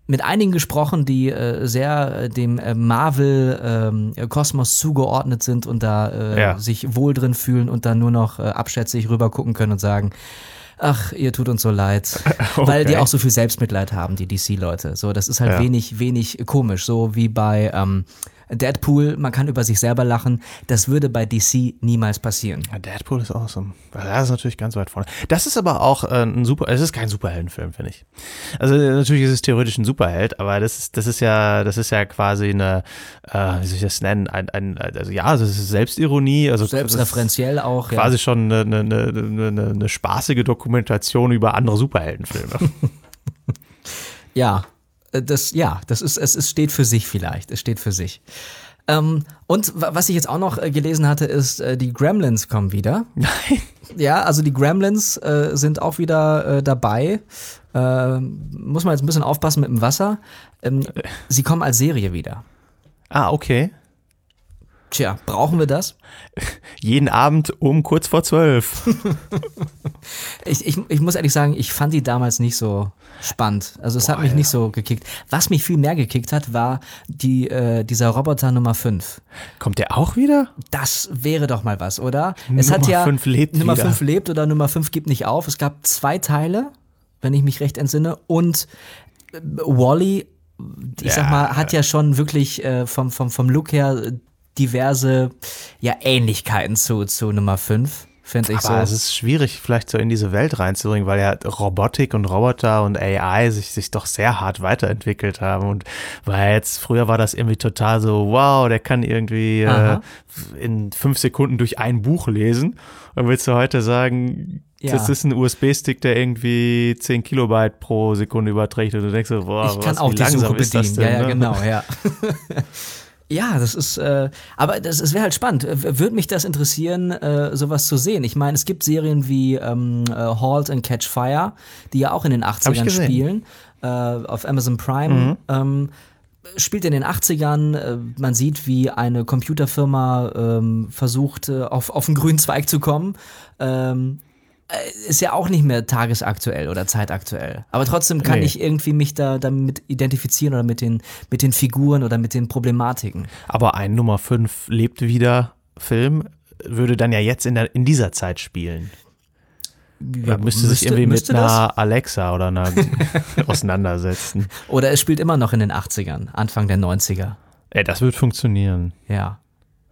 mit einigen gesprochen, die äh, sehr äh, dem äh, Marvel-Kosmos zugeordnet sind und da äh, Ja. sich wohl drin fühlen und dann nur noch äh, abschätzig rüber gucken können und sagen, ach, ihr tut uns so leid. Weil die Okay. auch so viel Selbstmitleid haben, die DC-Leute. So, das ist halt Ja. wenig, wenig komisch. So wie bei ähm, Deadpool, man kann über sich selber lachen. Das würde bei DC niemals passieren. Ja, Deadpool ist awesome. Das ist natürlich ganz weit vorne. Das ist aber auch äh, ein super, es ist kein Superheldenfilm, finde ich. Also natürlich ist es theoretisch ein Superheld, aber das ist, das ist ja, das ist ja quasi eine, äh, wie soll ich das nennen, ein, ein also ja, das ist Selbstironie, also Selbstreferenziell auch. Ja. quasi schon eine, eine, eine, eine, spaßige Dokumentation über andere Superheldenfilme. Ja, das, ja, das ist, es, es steht für sich vielleicht. Es steht für sich. Ähm, und wa- was ich jetzt auch noch äh, gelesen hatte, ist, äh, die Gremlins kommen wieder. Nein. Ja, also die Gremlins äh, sind auch wieder äh, dabei. Äh, muss man jetzt ein bisschen aufpassen mit dem Wasser. Ähm, sie kommen als Serie wieder. Ah, okay. Tja, brauchen wir das? Jeden Abend um kurz vor zwölf. Ich, ich, ich muss ehrlich sagen, ich fand die damals nicht so spannend. Also es hat mich nicht so gekickt. Was mich viel mehr gekickt hat, war die, äh, dieser Roboter Nummer 5. Kommt der auch wieder? Das wäre doch mal was, oder? es Nummer hat ja fünf lebt Nummer wieder. 5 lebt oder Nummer 5 gibt nicht auf. Es gab zwei Teile, wenn ich mich recht entsinne. Und äh, Wally, ich sag Ja. mal, hat ja schon wirklich äh, vom, vom, vom Look her diverse ja, Ähnlichkeiten zu, zu Nummer 5, finde ich Aber es so. ist schwierig, vielleicht so in diese Welt reinzubringen, weil ja Robotik und Roboter und AI sich, sich doch sehr hart weiterentwickelt haben. Und weil jetzt, früher war das irgendwie total so, wow, der kann irgendwie äh, in fünf Sekunden durch ein Buch lesen. Und willst du heute sagen, Ja. das ist ein USB-Stick, der irgendwie 10 Kilobyte pro Sekunde überträgt und du denkst so, boah, Ich kann was, auch wie die langsam Suche ist das bedienen. denn, ja, ja, ne? genau, ja. Ja, das ist, äh, aber das, es wäre halt spannend. Würde mich das interessieren, äh, sowas zu sehen? Ich meine, es gibt Serien wie ähm, äh, Halt and Catch Fire, die ja auch in den ich 80ern gesehen. spielen, äh, auf Amazon Prime. Ähm, spielt in den 80ern. Äh, man sieht, wie eine Computerfirma ähm, versucht, äh, auf, auf den grünen Zweig zu kommen. Ähm, äh, ist ja auch nicht mehr tagesaktuell oder zeitaktuell. Aber trotzdem kann Nee. ich irgendwie mich da damit identifizieren oder mit den, mit den Figuren oder mit den Problematiken. Aber ein Nummer 5 lebt wieder Film würde dann ja jetzt in, der, in dieser Zeit spielen. Ja, müsste, sich irgendwie müsste mit das? einer Alexa oder einer auseinandersetzen. Oder es spielt immer noch in den 80ern, Anfang der 90er. Ey, das wird funktionieren. Ja.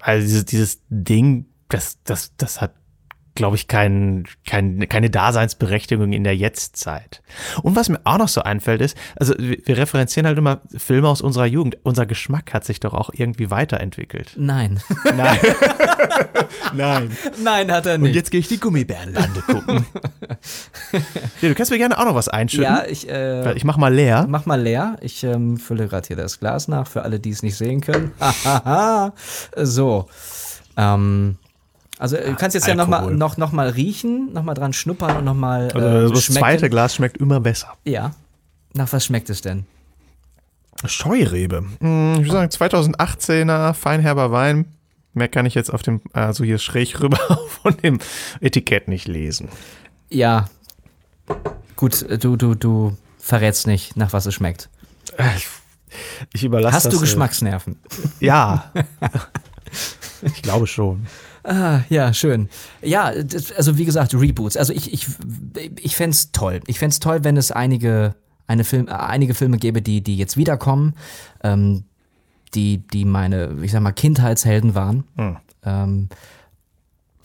Also dieses, dieses Ding, das, das, das hat, glaube ich, kein, kein, keine Daseinsberechtigung in der Jetztzeit. Und was mir auch noch so einfällt ist, also wir, referenzieren halt immer Filme aus unserer Jugend. Unser Geschmack hat sich doch auch irgendwie weiterentwickelt. Nein. Nein. Nein. Nein, hat er Und nicht. jetzt gehe ich die Gummibärenlande gucken. ja, du kannst mir gerne auch noch was einschütten. ja, ich, äh, Ich mach mal leer. mach mal leer. Ich ähm, fülle gerade hier das Glas nach, für alle, die es nicht sehen können. Hahaha. so. Ähm, also du kannst jetzt ja noch mal, Alkohol. noch, noch mal riechen, noch mal dran schnuppern und noch mal Also äh, das schmecken. zweite Glas schmeckt immer besser. Ja. Nach was schmeckt es denn? Scheurebe. Hm, Ich würde sagen 2018er Feinherber Wein. Mehr kann ich jetzt auf dem, also hier schräg rüber von dem Etikett nicht lesen. Ja. Gut, äh, du, du, du verrätst nicht, nach was es schmeckt. Ich überlasse Hast das, du äh, Geschmacksnerven? Ja. ich glaube schon. Ah, ja, schön. Ja, also wie gesagt, Reboots. Also ich, ich, ich fände es toll. Ich fände es toll, wenn es einige, eine Film, äh, einige Filme gäbe, die, die jetzt wiederkommen, ähm, die, die meine, ich sag mal, Kindheitshelden waren. Hm. Ähm,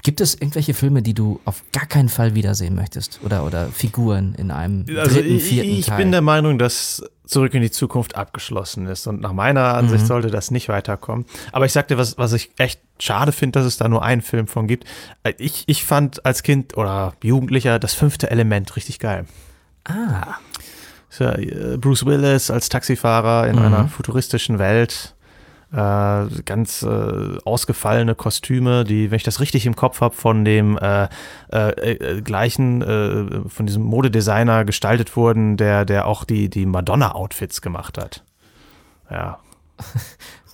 gibt es irgendwelche Filme, die du auf gar keinen Fall wiedersehen möchtest? Oder, oder Figuren in einem Also dritten, ich, vierten ich Teil? bin der Meinung, dass Zurück in die Zukunft abgeschlossen ist. Und nach meiner Ansicht Mhm. sollte das nicht weiterkommen. Aber ich sagte, was, was ich echt schade finde, dass es da nur einen Film von gibt. Äh, Ich, ich fand als Kind oder Jugendlicher das fünfte Element richtig geil. ah, äh, Bruce Willis als Taxifahrer in Mhm. einer futuristischen Welt. Äh, ganz äh, ausgefallene Kostüme, die, wenn ich das richtig im Kopf habe, von dem äh, äh, äh, gleichen, äh, von diesem Modedesigner gestaltet wurden, der, der auch die, die Madonna-Outfits gemacht hat. Ja.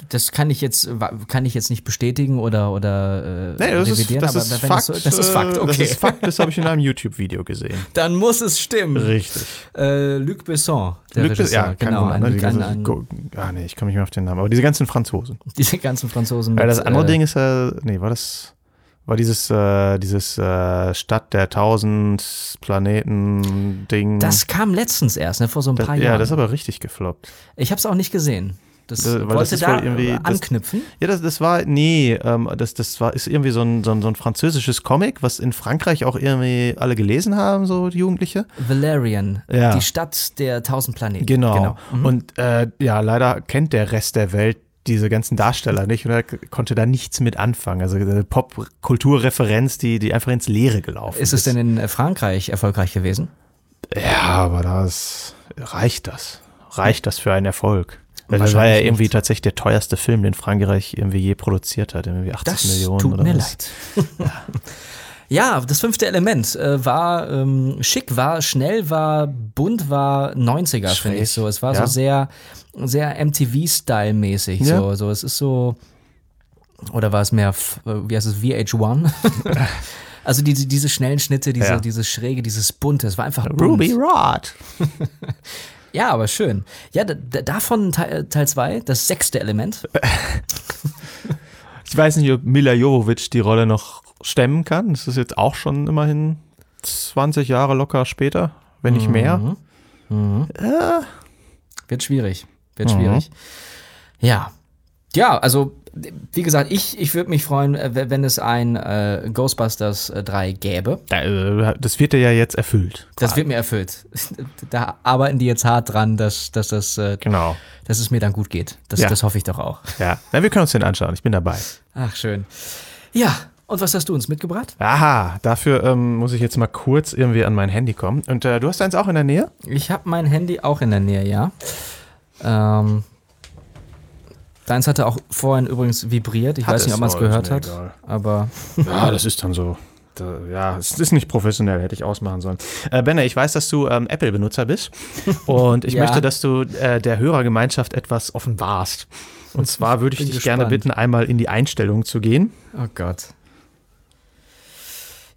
Das kann ich jetzt, kann ich jetzt nicht bestätigen oder, oder äh, Nee, das ist, revidieren, das aber ist Fakt. so, das ist Fakt, äh, okay. Das ist Fakt, das habe ich in einem YouTube-Video gesehen. Dann muss es stimmen. Richtig. Äh, Luc Besson, der Luc Besson, Regisseur, ja, genau. Wunder, Ein, ne? Ein, ganze- ein, Go- ah, nee, ich komme nicht mehr auf den Namen. Aber diese ganzen Franzosen. diese ganzen Franzosen. Ja, mit, das andere äh, Ding ist ja, nee, war das, war dieses, äh, dieses äh, Stadt der tausend Planeten Ding. Das kam letztens erst, ne, vor so ein das, paar ja, Jahren. das ist aber richtig gefloppt. ich habe es auch nicht gesehen. Das Äh, wollte das da irgendwie- äh, das- anknüpfen. Ja, das, das war, nee, ähm, das, das war, ist irgendwie so ein, so, ein, so ein französisches Comic, was in Frankreich auch irgendwie alle gelesen haben, so die Jugendliche. Valerian, Ja. die Stadt der tausend Planeten. Genau. Mhm. Und äh, ja, leider kennt der Rest der Welt diese ganzen Darsteller nicht und er konnte da nichts mit anfangen. Also eine Pop-Kulturreferenz, die, die einfach ins Leere gelaufen ist. Ist es denn in äh, Frankreich erfolgreich gewesen? Ja, aber das reicht das. Reicht das für einen Erfolg? Weil das war ja irgendwie nicht. tatsächlich der teuerste Film, den Frankreich irgendwie je produziert hat. Irgendwie 80 Das Millionen tut oder mir was. leid. ja, das fünfte Element äh, war ähm, schick, war schnell, war bunt, war 90er, finde ich so. Es war Ja. so sehr, sehr MTV-Style-mäßig. Ja. So. so, es ist so. Oder war es mehr, äh, wie heißt es, VH1? also diese, diese schnellen Schnitte, diese, Ja. diese Schräge, dieses Bunte, es war einfach bunt. Ruby Rod. Ja, aber schön. Ja, da, da, davon Teil 2, das sechste Element. Ich weiß nicht, ob Mila Jovovich die Rolle noch stemmen kann. Das ist jetzt auch schon immerhin 20 Jahre locker später, wenn nicht mehr. Wird schwierig. Wird Mhm. schwierig. Ja. Ja, also, wie gesagt, ich, ich würde mich freuen, äh, wenn es ein äh, Ghostbusters äh, 3 gäbe. Äh, Das wird ja jetzt erfüllt. Das wird mir erfüllt. Da arbeiten die jetzt hart dran, dass, dass, das, äh, Genau. dass es mir dann gut geht. Das, Ja. das hoffe ich doch auch. Ja, Na, wir können uns den anschauen. Ich bin dabei. Ach, schön. Ja, und was hast du uns mitgebracht? Aha, dafür ähm, muss ich jetzt mal kurz irgendwie an mein Handy kommen. Und äh, du hast eins auch in der Nähe? Ich habe mein Handy auch in der Nähe, ja. Ähm, deins hatte auch vorhin übrigens vibriert. Ich Hat weiß nicht, ob man es oh, gehört hat. egal. Aber Ja, das ist dann so. Da, ja, es ist nicht professionell, hätte ich ausmachen sollen. Äh, Benne, ich weiß, dass du ähm, Apple-Benutzer bist und ich Ja. möchte, dass du äh, der Hörergemeinschaft etwas offenbarst. Und zwar würde ich Bin dich gespannt. gerne bitten, einmal in die Einstellungen zu gehen Oh Gott.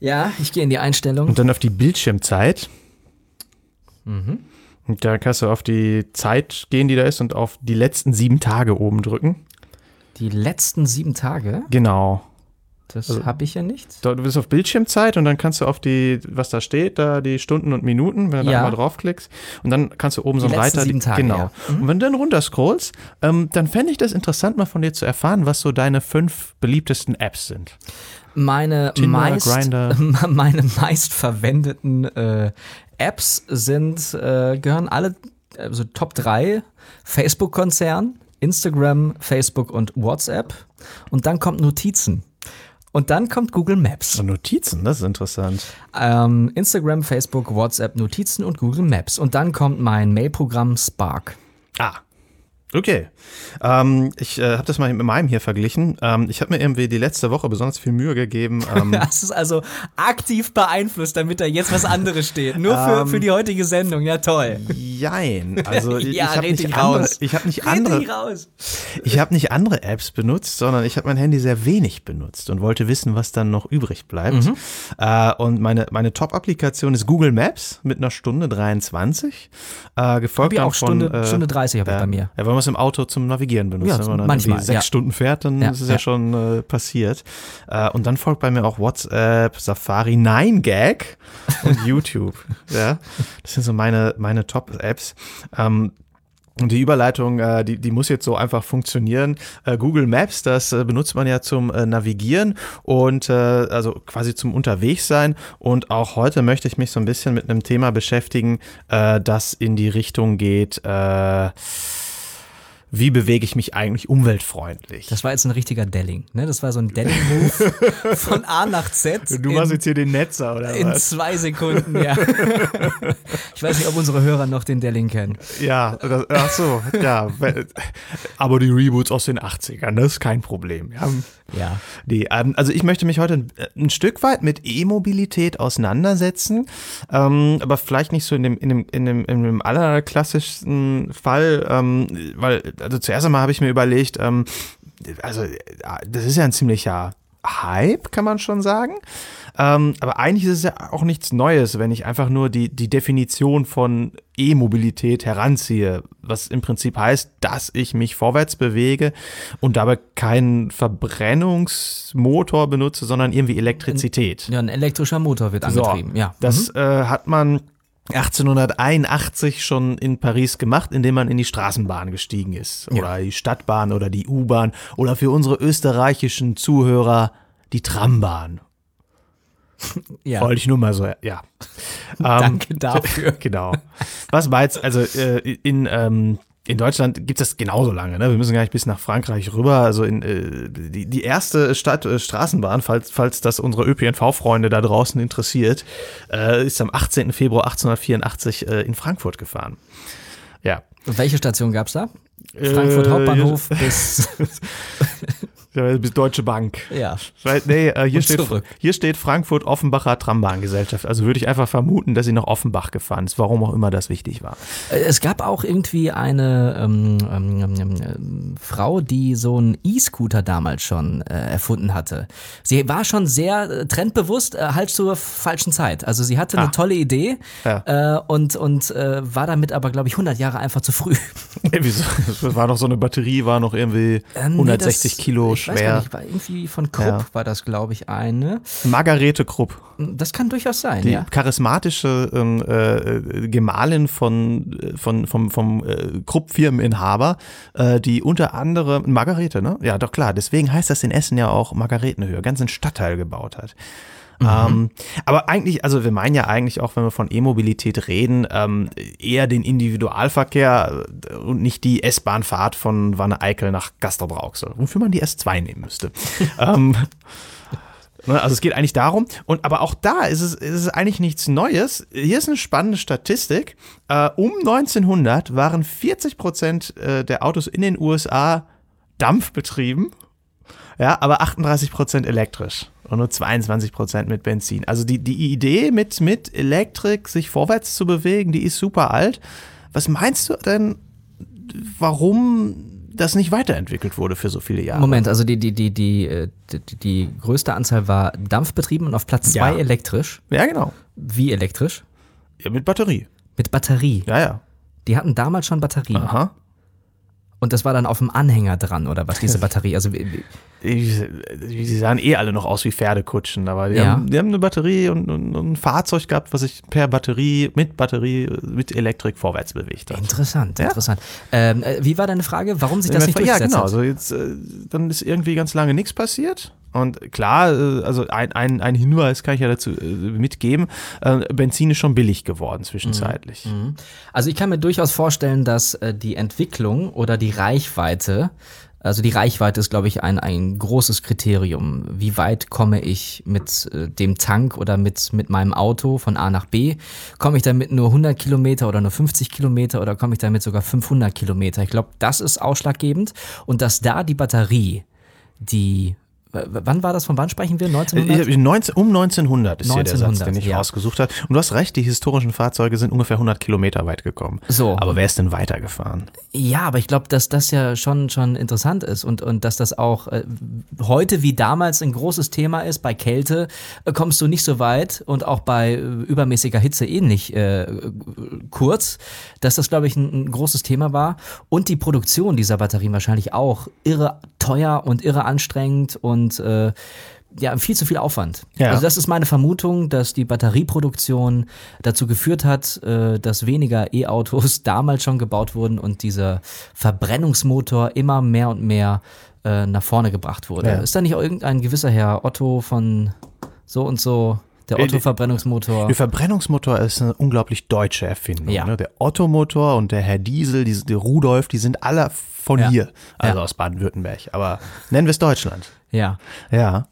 Ja, ich gehe in die Einstellung. und dann auf die Bildschirmzeit. Mhm. Und da kannst du auf die Zeit gehen, die da ist, und auf die letzten sieben Tage oben drücken. Die letzten sieben Tage, Genau. das Also- habe ich ja nicht. Du bist auf Bildschirmzeit und dann kannst du auf die, was da steht, da die Stunden und Minuten, wenn du Ja. da einmal draufklickst. Und dann kannst du oben so Die einen letzten Reiter. sieben Tage, genau. ja. Mhm. Und wenn du dann runterscrollst, ähm, dann fände ich das interessant, mal von dir zu erfahren, was so deine fünf beliebtesten Apps sind. Meine Tinder, meist, Grindr. meine meistverwendeten äh, Apps sind, äh, gehören alle, also Top 3, Facebook-Konzern, Instagram, Facebook und WhatsApp. Und dann kommt Notizen. Und dann kommt Google Maps. Notizen, das ist interessant. Ähm, Instagram, Facebook, WhatsApp, Notizen und Google Maps. Und dann kommt mein Mailprogramm Spark. Ah. Okay. Ähm, ich äh, habe das mal mit meinem hier verglichen. Ähm, ich habe mir irgendwie die letzte Woche besonders viel Mühe gegeben. Ähm, Hast es also aktiv beeinflusst, damit da jetzt was anderes steht. Nur für, Ähm, für die heutige Sendung. Ja, toll. Jein. Also ich, Ja, ich habe nicht, andere, ich hab nicht andere. Ich habe nicht andere Apps benutzt, sondern ich habe mein Handy sehr wenig benutzt und wollte wissen, was dann noch übrig bleibt. Mhm. Äh, und meine, meine Top-Applikation ist Google Maps mit einer Stunde 23. Äh, gefolgt Hab ich auch Stunde- von, äh, Stunde 30 habe ich bei mir. Ja, man es im Auto zum Navigieren benutzt. Ja, wenn man dann manchmal, irgendwie sechs ja. Stunden fährt, dann Ja, ist es ja, schon äh, passiert. Äh, und dann folgt bei mir auch WhatsApp, Safari, 9gag und YouTube. ja, das sind so meine, meine Top-Apps. Ähm, und die Überleitung, äh, die, die muss jetzt so einfach funktionieren. Äh, Google Maps, das äh, benutzt man ja zum äh, Navigieren und äh, also quasi zum Unterwegssein. Und auch heute möchte ich mich so ein bisschen mit einem Thema beschäftigen, äh, das in die Richtung geht, äh, wie bewege ich mich eigentlich umweltfreundlich? Das war jetzt ein richtiger Delling. Ne? Das war so ein Delling-Move von A nach Z. du in, machst jetzt hier den Netzer, oder in was? zwei Sekunden, ja. ich weiß nicht, ob unsere Hörer noch den Delling kennen. Ja, das, ach so, ja. Aber die Reboots aus den 80ern, das ist kein Problem. Ja. Ja. Nee, ähm, also ich möchte mich heute ein, ein Stück weit mit E-Mobilität auseinandersetzen, ähm, aber vielleicht nicht so in dem, in dem, in dem, in dem allerklassischsten Fall, ähm, weil, also zuerst einmal habe ich mir überlegt, ähm, also äh, das ist ja ein ziemlicher Hype, kann man schon sagen. Ähm, aber eigentlich ist es ja auch nichts Neues, wenn ich einfach nur die, die Definition von E-Mobilität heranziehe, was im Prinzip heißt, dass ich mich vorwärts bewege und dabei keinen Verbrennungsmotor benutze, sondern irgendwie Elektrizität. ja, ein elektrischer Motor wird angetrieben. ja. Das äh, hat man 1881 schon in Paris gemacht, indem man in die Straßenbahn gestiegen ist. Oder die Stadtbahn oder die U-Bahn oder für unsere österreichischen Zuhörer die Trambahn. ja. Wollte ich nur mal so, ja. Ähm, Danke dafür. genau. Was war jetzt, also äh, in, ähm, in Deutschland gibt es das genauso lange, ne? Wir müssen gar nicht bis nach Frankreich rüber. Also in, äh, die, die erste Stadt, äh, Straßenbahn, falls, falls das unsere ÖPNV-Freunde da draußen interessiert, äh, ist am 18. Februar 1884 äh, in Frankfurt gefahren. Ja. Und welche Station gab's da? Frankfurt Äh, Hauptbahnhof bis. Bis Deutsche Bank. Ja. Weil, Nee, äh, hier, steht, hier steht Frankfurt Offenbacher Trambahngesellschaft. Also würde ich einfach vermuten, dass sie nach Offenbach gefahren ist, warum auch immer das wichtig war. Äh, Es gab auch irgendwie eine ähm, ähm, ähm, ähm, Frau, die so einen E-Scooter damals schon äh, erfunden hatte. Sie war schon sehr äh, trendbewusst, äh, halt zur falschen Zeit. Also sie hatte eine Ah. tolle Idee Ja. äh, und, und äh, war damit aber, glaube ich, 100 Jahre einfach zu früh. Ey, wieso? Das war noch so eine Batterie, war noch irgendwie Äh, nee, 160 das- Kilo schwer. nicht, war irgendwie von Krupp Ja. war das, glaube ich, eine. Margarete Krupp, Das kann durchaus sein, die ja. charismatische ähm, äh, Gemahlin von, äh, von, vom, vom äh, Krupp-Firmeninhaber, äh, die unter anderem, Margarete, ne? Ja, doch klar, deswegen heißt das in Essen ja auch Margaretenhöhe, ganz einen Stadtteil gebaut hat. Ähm, aber eigentlich, also wir meinen ja eigentlich auch, wenn wir von E-Mobilität reden, ähm, eher den Individualverkehr äh, und nicht die S-Bahn-Fahrt von Wanne-Eickel nach Gastrop-Rauxel, wofür man die S2 nehmen müsste. ähm, Ne, Also es geht eigentlich darum, und aber auch da ist es, ist es eigentlich nichts Neues. Hier ist eine spannende Statistik. Äh, um 1900 waren 40 Prozent äh, der Autos in den USA dampfbetrieben, ja, aber 38 Prozent elektrisch und nur 22 Prozent mit Benzin. Also die, die Idee mit, mit Elektrik sich vorwärts zu bewegen, die ist super alt. Was meinst du denn, warum das nicht weiterentwickelt wurde für so viele Jahre? Moment, also die, die, die, die, äh, die, die größte Anzahl war dampfbetrieben und auf Platz zwei Ja. elektrisch. Ja, genau. Wie elektrisch? Ja, mit Batterie. Mit Batterie. Ja, ja. Die hatten damals schon Batterie. Aha. Und das war dann auf dem Anhänger dran, oder was, diese Batterie? Also, Die, sahen eh alle noch aus wie Pferdekutschen, aber die, Ja. haben, die haben eine Batterie und, und, und ein Fahrzeug gehabt, was sich per Batterie, mit Batterie, mit Elektrik vorwärts bewegt hat. interessant, Ja. interessant. Ähm, äh, wie war deine Frage? Warum sich das nicht ja, durchgesetzt genau. hat? So jetzt, äh, dann ist irgendwie ganz lange nichts passiert. Und klar, äh, also ein, ein, ein Hinweis kann ich ja dazu äh, mitgeben, äh, Benzin ist schon billig geworden zwischenzeitlich. Mhm. Also ich kann mir durchaus vorstellen, dass die Entwicklung oder die Reichweite, also die Reichweite ist, glaube ich, ein, ein großes Kriterium. Wie weit komme ich mit dem Tank oder mit, mit meinem Auto von A nach B? Komme ich damit nur 100 Kilometer oder nur 50 Kilometer oder komme ich damit sogar 500 Kilometer? Ich glaube, das ist ausschlaggebend und dass da die Batterie, die Wann war das? Von wann sprechen wir? 1900? Äh, 19, um 1900 ist hier der Satz, 1900, den ich ja. rausgesucht habe. Und du hast recht, die historischen Fahrzeuge sind ungefähr 100 Kilometer weit gekommen. So. Aber wer ist denn weitergefahren? Ja, aber ich glaube, dass das ja schon, schon interessant ist und, und dass das auch äh, heute wie damals ein großes Thema ist. Bei Kälte äh, kommst du nicht so weit und auch bei äh, übermäßiger Hitze ähnlich äh, kurz, dass das, glaube ich, ein, ein großes Thema war. Und die Produktion dieser Batterien wahrscheinlich auch irre teuer und irre anstrengend und äh, ja, viel zu viel Aufwand. Ja. Also das ist meine Vermutung, dass die Batterieproduktion dazu geführt hat, äh, dass weniger E-Autos damals schon gebaut wurden und dieser Verbrennungsmotor immer mehr und mehr äh, nach vorne gebracht wurde. Ja. Ist da nicht irgendein gewisser Herr Otto von so und so, der Otto-Verbrennungsmotor? Der Verbrennungsmotor ist eine unglaublich deutsche Erfindung. Ja. Ne? Der Otto-Motor und der Herr Diesel, die, der Rudolf, die sind alle von Ja. hier, also Ja. aus Baden-Württemberg. Aber nennen wir es Deutschland. Ja. Ja,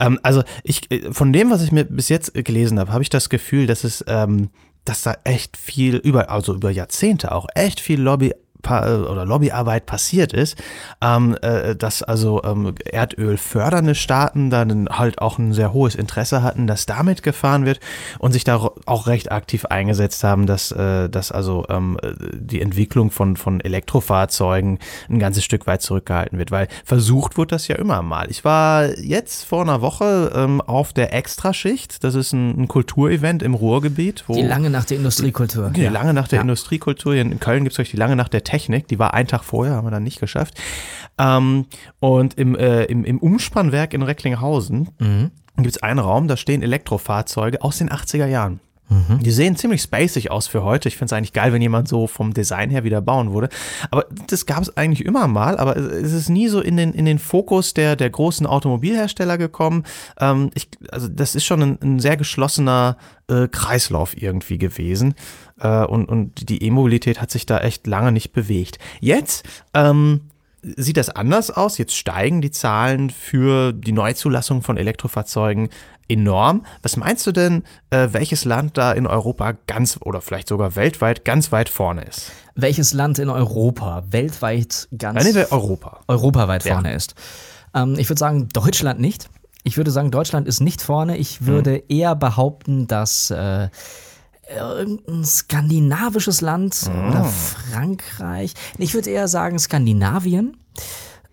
ähm, also ich äh, von dem, was ich mir bis jetzt gelesen habe, habe ich das Gefühl, dass es, ähm, dass da echt viel über, also über Jahrzehnte auch echt viel Lobby oder Lobbyarbeit passiert ist, ähm, äh, dass also ähm, Erdöl fördernde Staaten dann halt auch ein sehr hohes Interesse hatten, dass damit gefahren wird und sich da auch recht aktiv eingesetzt haben, dass, äh, dass also ähm, äh, die Entwicklung von, von Elektrofahrzeugen ein ganzes Stück weit zurückgehalten wird, weil versucht wird das ja immer mal. Ich war jetzt vor einer Woche ähm, auf der Extraschicht, das ist ein, ein Kulturevent im Ruhrgebiet, wo Die lange nach der Industriekultur. die lange Nacht der Ja. Industriekultur. Hier in Köln gibt es euch die lange Nacht der Technik. Die war einen Tag vorher, haben wir dann nicht geschafft. Ähm, und im, äh, im, im Umspannwerk in Recklinghausen Mhm. gibt es einen Raum, da stehen Elektrofahrzeuge aus den 80er Jahren. Mhm. Die sehen ziemlich spacig aus für heute. Ich finde es eigentlich geil, wenn jemand so vom Design her wieder bauen würde. Aber das gab es eigentlich immer mal, aber es ist nie so in den, in den Fokus der, der großen Automobilhersteller gekommen. Ähm, ich, also das ist schon ein, ein sehr geschlossener äh, Kreislauf irgendwie gewesen. Äh, und, und die E-Mobilität hat sich da echt lange nicht bewegt. Jetzt ähm, sieht das anders aus. Jetzt steigen die Zahlen für die Neuzulassung von Elektrofahrzeugen enorm. Was meinst du denn, äh, welches Land da in Europa ganz oder vielleicht sogar weltweit ganz weit vorne ist? Welches Land in Europa weltweit ganz Nein, Europa. europaweit Ja. vorne ist. Ähm, ich würde sagen, Deutschland nicht. Ich würde sagen, Deutschland ist nicht vorne. Ich würde eher behaupten, dass äh, irgendein skandinavisches Land oder Frankreich. Ich würde eher sagen Skandinavien.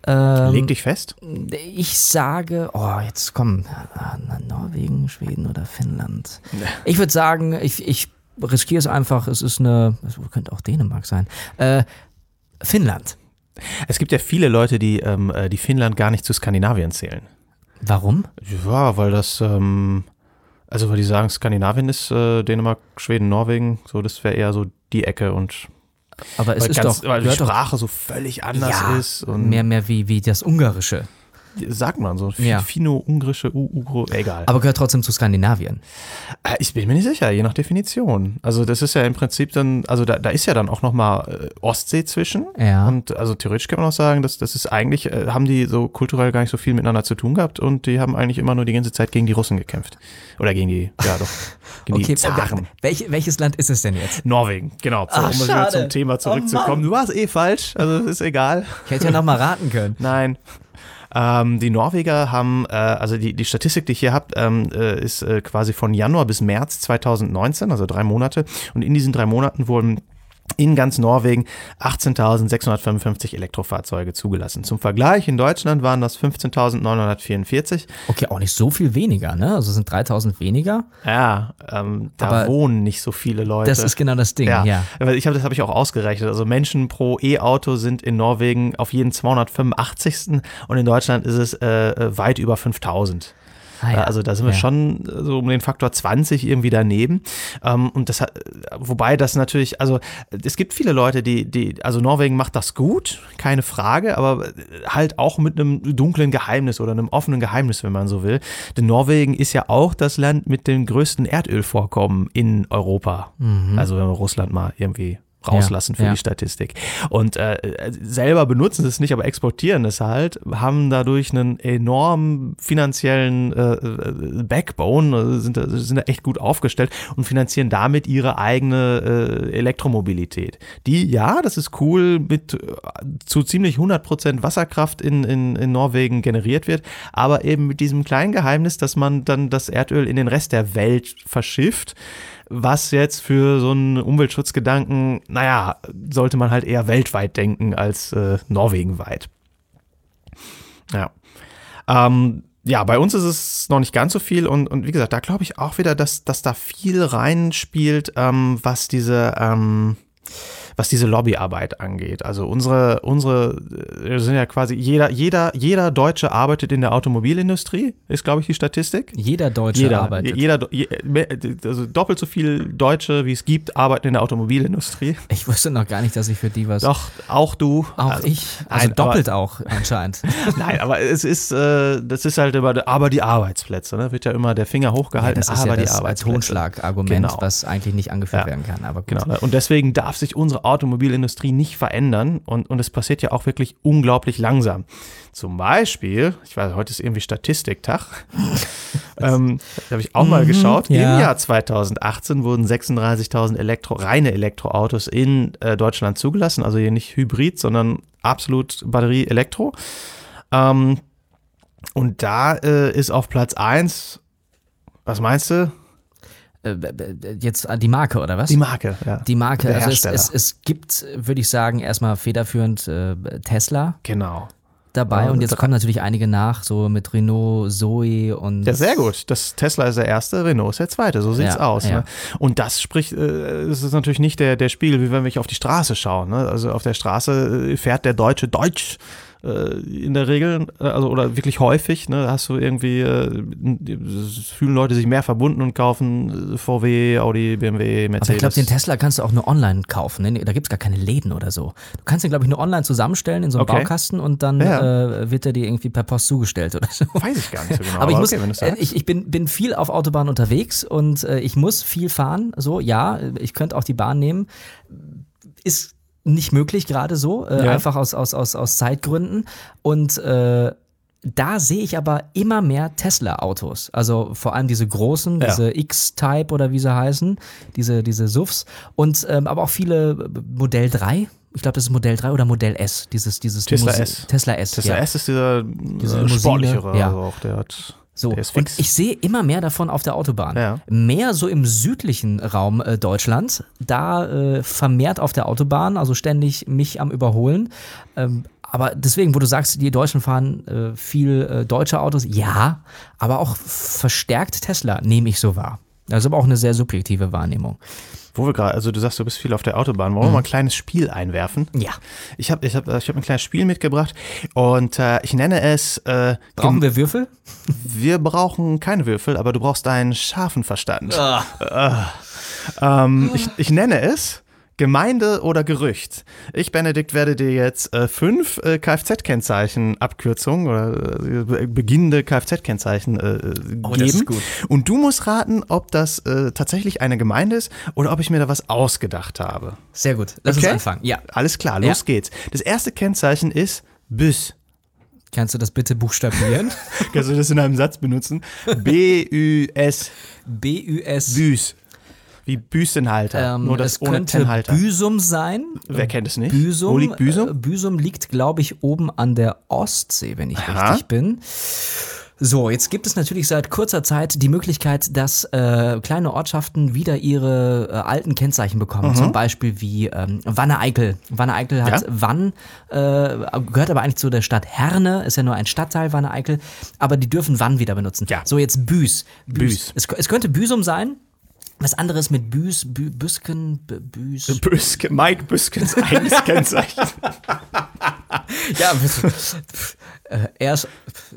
Ähm, Leg dich fest. ich sage, oh, jetzt komm, Norwegen, Schweden oder Finnland. Ich würde sagen, ich, ich riskiere es einfach, es ist eine, es könnte auch Dänemark sein. Äh, Finnland. Es gibt ja viele Leute, die, ähm, äh, die Finnland gar nicht zu Skandinavien zählen. Warum? Ja, weil das, ähm, also weil die sagen, Skandinavien ist äh, Dänemark, Schweden, Norwegen, so das wäre eher so die Ecke und Aber es weil, ist ganz, doch, weil die gehört doch Sprache so völlig anders ja, ist und mehr, mehr wie, wie das Ungarische. Sagt man so, Ja. Finno-Ungrische, Ugro, egal. Aber gehört trotzdem zu Skandinavien. Äh, Ich bin mir nicht sicher, je nach Definition. Also das ist ja im Prinzip dann, also da, da ist ja dann auch nochmal äh, Ostsee zwischen. Ja. Und also theoretisch kann man auch sagen, dass das ist eigentlich, äh, haben die so kulturell gar nicht so viel miteinander zu tun gehabt und die haben eigentlich immer nur die ganze Zeit gegen die Russen gekämpft. Oder gegen die, ja doch, gegen die Zaren. welch, welches Land ist es denn jetzt? Norwegen, genau. So, Ach, um schade. zum Thema zurückzukommen. du warst eh falsch, also ist egal. Ich hätte ja noch mal raten können. Nein. Ähm, die Norweger haben, äh, also die, die Statistik, die ich hier habt, ähm, äh, ist äh, quasi von Januar bis März 2019, also drei Monate. Und in diesen drei Monaten wurden in ganz Norwegen 18.655 Elektrofahrzeuge zugelassen. Zum Vergleich, in Deutschland waren das 15.944. Okay, auch nicht so viel weniger, ne? Also sind 3000 weniger. Ja, ähm, da Aber wohnen nicht so viele Leute. Das ist genau das Ding, ja. Ja, ich habe das habe ich auch ausgerechnet. Also Menschen pro E-Auto sind in Norwegen auf jeden 285. und in Deutschland ist es äh, äh, weit über 5000. Ah ja, Also da sind wir ja. schon so um den Faktor 20 irgendwie daneben. Ähm, und das hat, wobei das natürlich, also es gibt viele Leute, die, die, also Norwegen macht das gut, keine Frage, aber halt auch mit einem dunklen Geheimnis oder einem offenen Geheimnis, wenn man so will. Denn Norwegen ist ja auch das Land mit den größten Erdölvorkommen in Europa. Also wenn wir Russland mal irgendwie rauslassen für Mhm. ja. die Statistik. Und äh, selber benutzen sie es nicht, aber exportieren es halt, haben dadurch einen enormen finanziellen äh, äh, Backbone, also sind, da- sind da echt gut aufgestellt und finanzieren damit ihre eigene äh, Elektromobilität. Die, ja, das ist cool, mit äh, zu ziemlich 100% Wasserkraft in, in, in Norwegen generiert wird, aber eben mit diesem kleinen Geheimnis, dass man dann das Erdöl in den Rest der Welt verschifft was jetzt für so einen Umweltschutzgedanken, naja, sollte man halt eher weltweit denken als äh, Norwegenweit. Ja. Ähm, ja, bei uns ist es noch nicht ganz so viel und, und wie gesagt, da glaube ich auch wieder, dass, dass da viel reinspielt, ähm, was diese, ähm, was diese Lobbyarbeit angeht. Also unsere, unsere äh, sind ja quasi, jeder, jeder, jeder Deutsche arbeitet in der Automobilindustrie, ist, glaube ich, die Statistik. Jeder Deutsche Jeder, arbeitet. jeder, also doppelt so viel Deutsche, wie es gibt, arbeiten in der Automobilindustrie. Ich wusste noch gar nicht, dass ich für die was. Doch, auch du. Auch Also, ich. Also nein, doppelt auch anscheinend. Aber, nein, aber es ist, äh, das ist halt immer, aber die Arbeitsplätze, ne? Wird ja immer der Finger hochgehalten, das ist aber ja die das Arbeitsplätze. Totschlagargument, Genau. was eigentlich nicht angeführt Ja. werden kann. Aber gut. Genau. Und deswegen darf sich unsere Automobilindustrie nicht verändern und, und es passiert ja auch wirklich unglaublich langsam. Zum Beispiel, ich weiß, heute ist irgendwie Statistiktag, ähm, da habe ich auch mal geschaut. Mhm, ja. Im Jahr 2018 wurden 36.000 Elektro, reine Elektroautos in äh, Deutschland zugelassen, also hier nicht Hybrid, sondern absolut Batterie-Elektro. Ähm, und da äh, ist auf Platz 1, was meinst du? Äh, jetzt äh, die Marke, oder was? Die Marke, ja. Die Marke, Der also es, es, es gibt, würde ich sagen, erstmal federführend äh, Tesla Genau. dabei Ja, und jetzt kommen natürlich einige nach, so mit Renault, Zoe und Ja, sehr gut. Das Tesla ist der erste, Renault ist der zweite. So sieht's Ja, aus. ja. Ne? Und das spricht, äh, es ist natürlich nicht der, der Spiegel, wie wenn wir auf die Straße schauen. Ne? Also auf der Straße äh, fährt der Deutsche Deutsch äh, in der Regel, äh, also oder wirklich häufig. Ne? Hast du irgendwie, äh, fühlen Leute sich mehr verbunden und kaufen äh, VW, Audi, BMW, Mercedes. Aber ich glaube, den Tesla kannst du auch nur online kaufen. Ne? Da gibt es gar keine Läden oder so. Du kannst den, glaube ich, nur online zusammenstellen in so einem Okay. Baukasten und dann Ja. äh, wird er dir irgendwie per Post zugestellt oder so. Weiß ich gar nicht so genau. Aber ich muss, okay, du's äh, ich, ich bin, bin viel auf Autobahn unterwegs und ich muss viel fahren. So, ja, ich könnte auch die Bahn nehmen. Ist nicht möglich gerade so, äh, Ja. einfach aus, aus, aus, aus Zeitgründen. Und äh, da sehe ich aber immer mehr Tesla-Autos. Also vor allem diese großen, Ja. diese X-Type oder wie sie heißen, diese, diese SUVs. Und ähm, aber auch viele äh, Modell 3. Ich glaube, das ist Modell 3 oder Modell S. Dieses, dieses Tesla Limousine- S. Tesla S. Tesla ja. S ist dieser Diese äh, sportlichere, ja. also auch der hat, So, und ich sehe immer mehr davon auf der Autobahn. Ja. Mehr so im südlichen Raum äh, Deutschlands, da äh, vermehrt auf der Autobahn, also ständig mich am Überholen. Ähm, aber deswegen, wo du sagst, die Deutschen fahren äh, viel äh, deutsche Autos, ja, aber auch verstärkt Tesla, nehme ich so wahr. Das ist aber auch eine sehr subjektive Wahrnehmung. Wo wir gerade, also du sagst, du bist viel auf der Autobahn. Wollen wir mal ein kleines Spiel einwerfen? Ja. Ich habe ich hab, ich hab ein kleines Spiel mitgebracht und äh, ich nenne es, äh, Brauchen wir Würfel? wir brauchen keine Würfel, aber du brauchst deinen scharfen Verstand. Äh, ähm, ich, ich nenne es Gemeinde oder Gerücht. Ich, Benedikt, werde dir jetzt äh, fünf äh, Kfz-Kennzeichen, Abkürzungen oder äh, beginnende Kfz-Kennzeichen äh, geben. Oh, gut. Und du musst raten, ob das äh, tatsächlich eine Gemeinde ist oder ob ich mir da was ausgedacht habe. Sehr gut. Lass Okay. uns anfangen. Ja. Alles klar, los Ja. geht's. Das erste Kennzeichen ist Büs. Kannst du das bitte buchstabieren? Kannst du das in einem Satz benutzen? B-Ü-S. B-U-S. Büs. Wie Büstenhalter. Ähm, nur das es ohne könnte Tennhalter. Büsum sein. Wer kennt es nicht? Büsum, Wo liegt Büsum? Äh, Büsum liegt, glaube ich, oben an der Ostsee, wenn ich Aha. richtig bin. So, jetzt gibt es natürlich seit kurzer Zeit die Möglichkeit, dass äh, kleine Ortschaften wieder ihre äh, alten Kennzeichen bekommen. Zum Beispiel wie ähm, Wanne-Eickel. Wanne-Eickel hat Ja. Wann, äh, gehört aber eigentlich zu der Stadt Herne, ist ja nur ein Stadtteil Wanne-Eickel, aber die dürfen Wann wieder benutzen. Ja. So, jetzt Büs. Büs. Es, es könnte Büsum sein. Was anderes mit Büs, Bü, Büsken, Bü- Büs. Büske, Mike Büskens eigenes Kennzeichen. Ja, Äh, er ist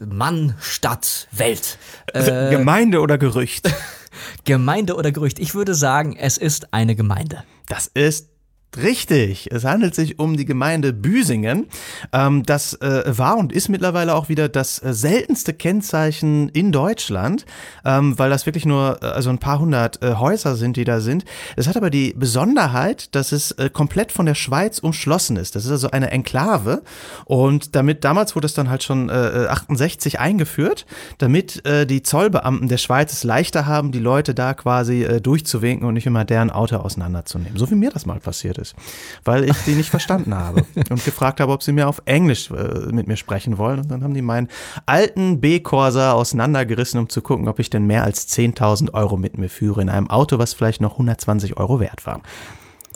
Mann, Stadt, Welt. Äh, Gemeinde oder Gerücht? Gemeinde oder Gerücht? Ich würde sagen, es ist eine Gemeinde. Das ist Richtig, es handelt sich um die Gemeinde Büsingen. Ähm, das äh, war und ist mittlerweile auch wieder das äh, seltenste Kennzeichen in Deutschland, ähm, weil das wirklich nur äh, also ein paar hundert Häuser sind, die da sind. Es hat aber die Besonderheit, dass es komplett von der Schweiz umschlossen ist. Das ist also eine Enklave und damit damals wurde es dann halt schon 68 äh, eingeführt, damit die Zollbeamten der Schweiz es leichter haben, die Leute da quasi durchzuwinken und nicht immer deren Auto auseinanderzunehmen. So wie mir das mal passiert ist, weil ich die nicht verstanden habe und gefragt habe, ob sie mir auf Englisch äh, mit mir sprechen wollen. Und dann haben die meinen alten B-Corsa auseinandergerissen, um zu gucken, ob ich denn mehr als 10.000 Euro mit mir führe in einem Auto, was vielleicht noch 120 Euro wert war.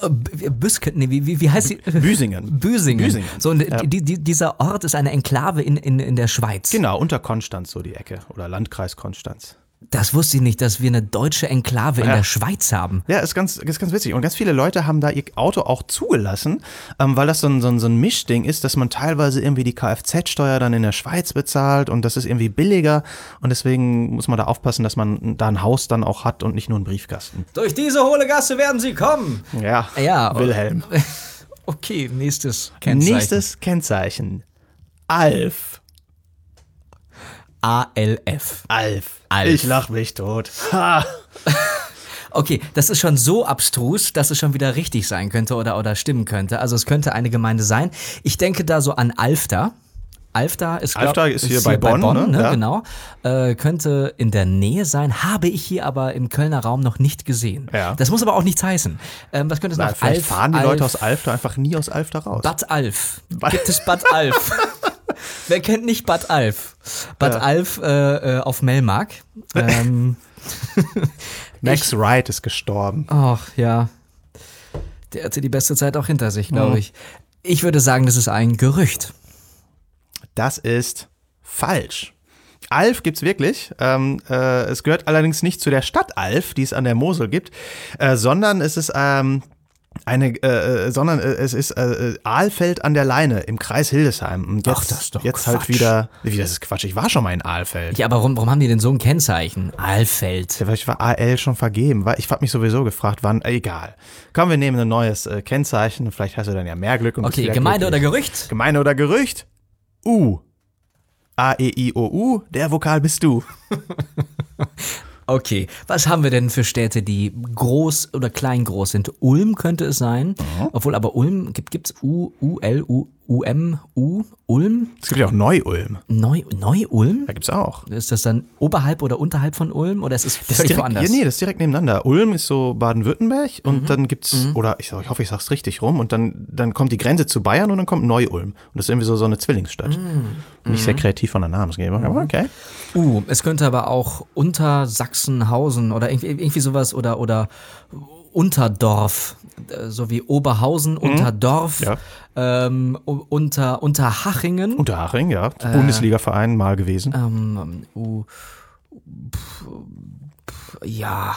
Äh, Büske, nee, wie, wie, wie heißt sie? Büsingen. Büsingen. Büsingen. So, und Ja. die, die, dieser Ort ist eine Enklave in, in, in der Schweiz. Genau, unter Konstanz so die Ecke oder Landkreis Konstanz. Das wusste ich nicht, dass wir eine deutsche Enklave in Ja. der Schweiz haben. Ja, ist ganz, ist ganz witzig. Und ganz viele Leute haben da ihr Auto auch zugelassen, ähm, weil das so ein, so, ein, so ein Mischding ist, dass man teilweise irgendwie die Kfz-Steuer dann in der Schweiz bezahlt und das ist irgendwie billiger. Und deswegen muss man da aufpassen, dass man da ein Haus dann auch hat und nicht nur einen Briefkasten. Durch diese hohle Gasse werden sie kommen. Ja, Ja, Wilhelm. Okay, nächstes Kennzeichen. Nächstes Kennzeichen. Alf. ALF. Alf. Alf. Ich lach mich tot. Ha. Okay, das ist schon so abstrus, dass es schon wieder richtig sein könnte oder, oder stimmen könnte. Also es könnte eine Gemeinde sein. Ich denke da so an Alfter. Alfter ist, glaub, Alfter ist hier bei Bonn, ne? Ja. Genau. Äh, könnte in der Nähe sein, habe ich hier aber im Kölner Raum noch nicht gesehen. Ja. Das muss aber auch nichts heißen. Ähm, was könnte es Na, noch? vielleicht Alf, fahren die Alf, Leute aus Alfter einfach nie aus Alfter raus. Bad Alf. Gibt es Bad Alf? Wer kennt nicht Bad Alf? Bad Ja. Alf äh, äh, auf Melmark. Ähm, Max Wright ist gestorben. Ach ja. Der hatte die beste Zeit auch hinter sich, glaube Mhm. ich. Ich würde sagen, das ist ein Gerücht. Das ist falsch. Alf gibt's wirklich. Ähm, äh, es gehört allerdings nicht zu der Stadt Alf, die es an der Mosel gibt, äh, sondern es ist ähm, eine, äh, äh, sondern äh, es ist äh, äh, Aalfeld an der Leine im Kreis Hildesheim. Und jetzt, Ach, das ist doch jetzt halt Quatsch. wieder. Wie das ist Quatsch. Ich war schon mal in Aalfeld. Ja, aber warum, warum haben die denn so ein Kennzeichen? Alfeld. Ja, Vielleicht war AL schon vergeben. Weil Ich habe mich sowieso gefragt, wann. Äh, egal. Komm, wir nehmen ein neues äh, Kennzeichen. Vielleicht hast du dann ja mehr Glück. Und Okay, Gemeinde oder glücklich. Gerücht? Gemeinde oder Gerücht? U. A, E, I, O, U. Der Vokal bist du. Okay, was haben wir denn für Städte, die groß oder kleingroß sind? Ulm könnte es sein, obwohl aber Ulm, gibt gibt's U, U, L, U, U, M, U, Ulm? Es gibt ja auch Neu-Ulm. Neu, Neu-Ulm? Da gibt's auch. Ist das dann oberhalb oder unterhalb von Ulm oder ist es Das ist direkt, woanders? Ja, nee, das ist direkt nebeneinander. Ulm ist so Baden-Württemberg und Mhm. dann gibt's, oder ich, ich hoffe, ich sag's richtig rum, und dann, dann kommt die Grenze zu Bayern und dann kommt Neu-Ulm. Und das ist irgendwie so, so eine Zwillingsstadt. Mhm. Nicht sehr kreativ von der Namensgebung, aber okay. Uh, es könnte aber auch unter Sachsenhausen oder irgendwie, irgendwie sowas oder, oder Unterdorf, äh, so wie Oberhausen, Unterdorf, Ja. ähm, unter, Unterhachingen. Unterhaching, ja. Äh. Bundesliga-Verein mal gewesen. Ähm, u, pf, pf, ja,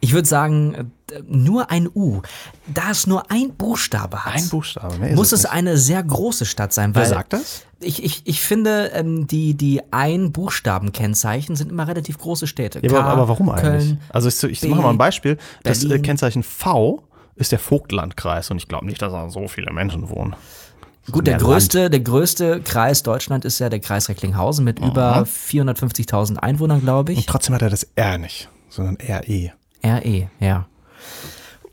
ich würde sagen, äh, nur ein U. Da es nur ein Buchstabe hat, Ein Buchstabe, muss es nicht. eine sehr große Stadt sein. Wer sagt das? Ich, ich, ich finde, ähm, die, die Ein-Buchstaben-Kennzeichen sind immer relativ große Städte. Ja, aber, K, aber warum eigentlich? Köln. also ich, ich mache mal ein Beispiel. Das äh, Berlin. Kennzeichen V ist der Vogtlandkreis und ich glaube nicht, dass da so viele Menschen wohnen. Gut, der mehr größte, der größte Kreis Deutschland ist ja der Kreis Recklinghausen mit über 450.000 Einwohnern, glaube ich. Und trotzdem hat er das R nicht, sondern RE. RE, ja.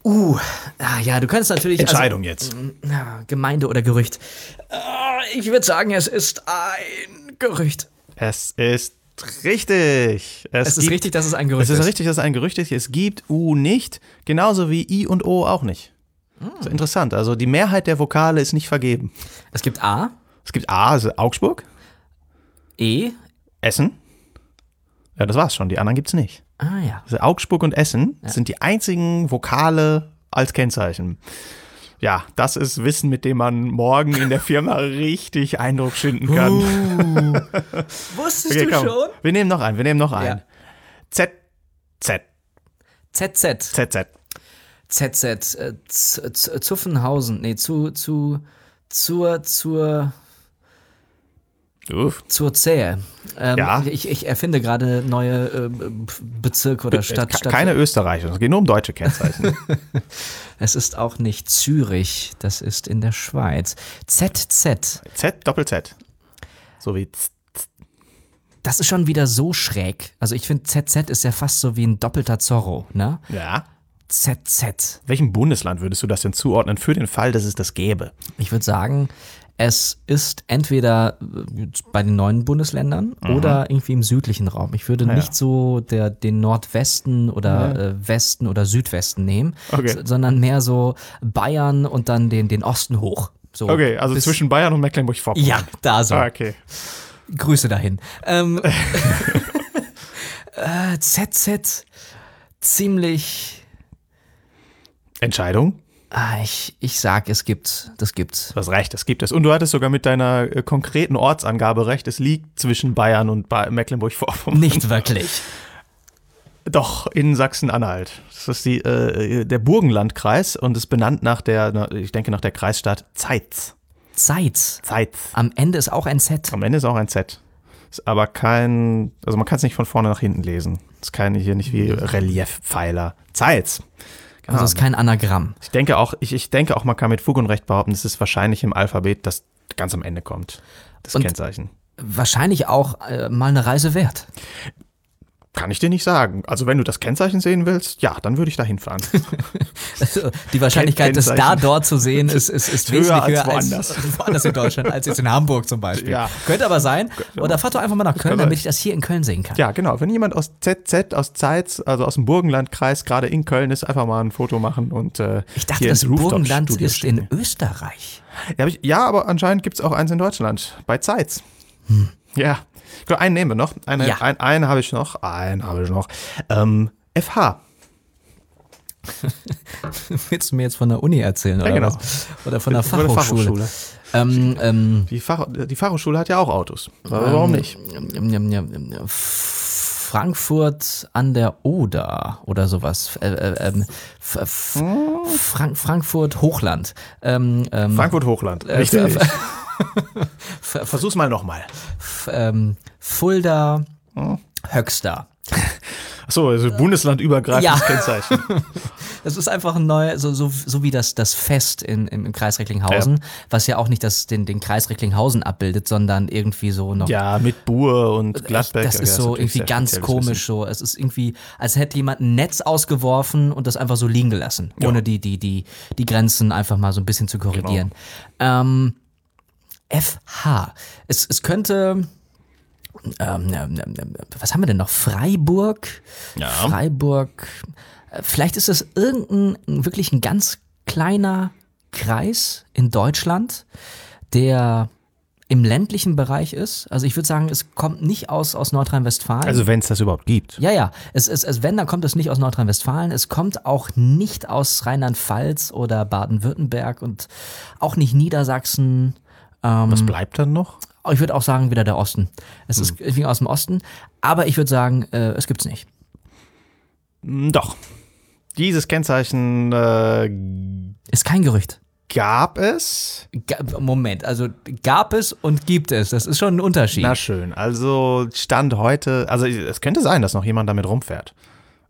Uh, ah, ja, du könntest natürlich. Entscheidung jetzt. Also, ja, Gemeinde oder Gerücht. Ah, ich würde sagen, es ist ein Gerücht. Es ist richtig. Es ist gibt- richtig, dass es ein Gerücht Es ist ist. richtig, dass es ein Gerücht ist. Es gibt U nicht, genauso wie I und O auch nicht. Hm. Das ist interessant. Also die Mehrheit der Vokale ist nicht vergeben. Es gibt A, Es gibt A, also Augsburg, E. Essen. Ja, das war's schon. Die anderen gibt's nicht. Ah ja. Also Augsburg und Essen sind die einzigen Vokale als Kennzeichen. Ja, das ist Wissen, mit dem man morgen in der Firma richtig Eindruck schinden kann. Wusstest Okay, du komm. schon? Wir nehmen noch einen, wir nehmen noch einen. Ja. Z, Z, ZZ. Z, Z. ZZ. Äh, Z- Z- Zuffenhausen. Nee, zu, zu, zur, zur. Uff. Zur Zähe. Ähm, Ja. ich, ich erfinde gerade neue äh, Bezirke oder Stadt. Ke- Stadt. Keine Österreicher, es geht nur um deutsche Kennzeichen. Es ist auch nicht Zürich, das ist in der Schweiz. ZZ. Z, Doppel-Z. So wie Z. Das ist schon wieder so schräg. Also ich finde, ZZ ist ja fast so wie ein doppelter Zorro, ne? Ja. ZZ. Welchem Bundesland würdest du das denn zuordnen für den Fall, dass es das gäbe? Ich würde sagen, es ist entweder äh, bei den neuen Bundesländern oder irgendwie im südlichen Raum. Ich würde nicht so der, den Nordwesten oder äh, Westen oder Südwesten nehmen, Okay. sondern mehr so Bayern und dann den, den Osten hoch. So Okay, also zwischen Bayern und Mecklenburg-Vorpommern. Ja, da so. Ah, okay. Grüße dahin. Ähm, äh, ZZ, ziemlich. Entscheidung? Ah, ich, ich sag, es gibt, das gibt's. Du hast recht, das gibt es. Und du hattest sogar mit deiner äh, konkreten Ortsangabe recht. Es liegt zwischen Bayern und ba Mecklenburg-Vorpommern. Nicht wirklich. Doch, in Sachsen-Anhalt. Das ist die, äh, der Burgenlandkreis und ist benannt nach der, ich denke, nach der Kreisstadt Zeitz. Zeitz. Zeitz. Am Ende ist auch ein Z. Am Ende ist auch ein Z. Ist aber kein, also man kann es nicht von vorne nach hinten lesen. Ist keine hier nicht wie Reliefpfeiler. Zeitz. Also es ist kein Anagramm. Ich denke auch, ich, ich denke auch, man kann mit Fug und Recht behaupten, es ist wahrscheinlich im Alphabet, das ganz am Ende kommt. Das Und- Kennzeichen. Wahrscheinlich auch äh, mal eine Reise wert. Kann ich dir nicht sagen. Also wenn du das Kennzeichen sehen willst, ja, dann würde ich da hinfahren. Also Die Wahrscheinlichkeit, das da dort zu sehen, ist, ist, ist Höher wesentlich als höher woanders. als woanders in Deutschland, als jetzt in Hamburg zum Beispiel. Ja. Könnte aber sein. Oder fahr doch einfach mal nach Köln, damit ich das hier in Köln sehen kann. ja, genau. Wenn jemand aus ZZ, aus Zeitz, also aus dem Burgenlandkreis, gerade in Köln ist, einfach mal ein Foto machen und äh, Ich dachte, hier das Burgenland ist in Österreich. Ja, aber anscheinend gibt es auch eins in Deutschland, bei Zeitz. Ja. Glaub, einen nehmen wir noch. Eine. Ja. ein, einen habe ich noch. Einen habe ich noch. Ähm, FH. Willst du mir jetzt von der Uni erzählen? Oder, genau. was? oder von der Von der Fachhochschule? Ähm, ähm, Die, Fach, die Fachhochschule hat ja auch Autos. Warum nicht? ähm, ähm, ähm, ähm, Frankfurt an der Oder oder sowas. Äh, äh, ähm, F- Frank Frankfurt Hochland. Ähm, ähm, Frankfurt Hochland. äh, Richtig. Versuch's mal nochmal. Ähm, Fulda, Höxter. Achso, also bundeslandübergreifendes Ja. Kennzeichen. Das ist einfach ein neuer, so, so, so wie das, das Fest in, im, im Kreis Recklinghausen, was ja auch nicht das, den, den Kreis Recklinghausen abbildet, sondern irgendwie so noch. Ja, mit Buhr und Gladbeck. das Ja, ist so natürlich irgendwie sehr ganz komisch so. Es ist irgendwie, als hätte jemand ein Netz ausgeworfen und das einfach so liegen gelassen, ohne die, die, die, die Grenzen einfach mal so ein bisschen zu korrigieren. Genau. Ähm, FH. Es, es könnte, ähm, ähm, ähm, was haben wir denn noch? Freiburg? Ja. Freiburg. Äh, Vielleicht ist es irgendein wirklich ein ganz kleiner Kreis in Deutschland, der im ländlichen Bereich ist. Also ich würde sagen, es kommt nicht aus, aus Nordrhein-Westfalen. Also wenn es das überhaupt gibt. ja, ja. Es, es, es, wenn, dann kommt es nicht aus Nordrhein-Westfalen. Es kommt auch nicht aus Rheinland-Pfalz oder Baden-Württemberg und auch nicht Niedersachsen. Ähm, Was bleibt dann noch? ich würde auch sagen, wieder der Osten. Es ist irgendwie aus dem Osten. Aber ich würde sagen, äh, es gibt's nicht. Hm, Doch. Dieses Kennzeichen äh, Ist kein Gerücht. gab es. Moment, also gab es und gibt es. Das ist schon ein Unterschied. Na schön. Also Stand heute, also es könnte sein, dass noch jemand damit rumfährt.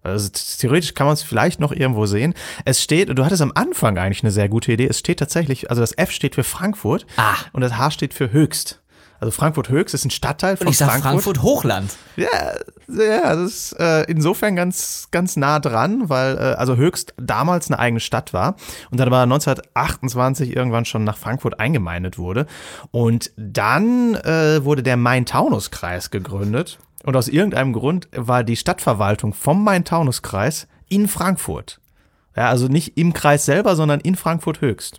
Also theoretisch kann man es vielleicht noch irgendwo sehen. Es steht, du hattest am Anfang eigentlich eine sehr gute Idee. Es steht tatsächlich, also das F steht für Frankfurt Ah. und das H steht für Höchst. Also Frankfurt Höchst ist ein Stadtteil von und ich sag Frankfurt. Frankfurt Hochland. Ja, ja, das ist äh, insofern ganz, ganz nah dran, weil äh, also Höchst damals eine eigene Stadt war und dann aber 1928 irgendwann schon nach Frankfurt eingemeindet wurde. Und dann äh, wurde der Main-Taunus-Kreis gegründet. Und aus irgendeinem Grund war die Stadtverwaltung vom Main-Taunus-Kreis in Frankfurt. Ja, also nicht im Kreis selber, sondern in Frankfurt höchst.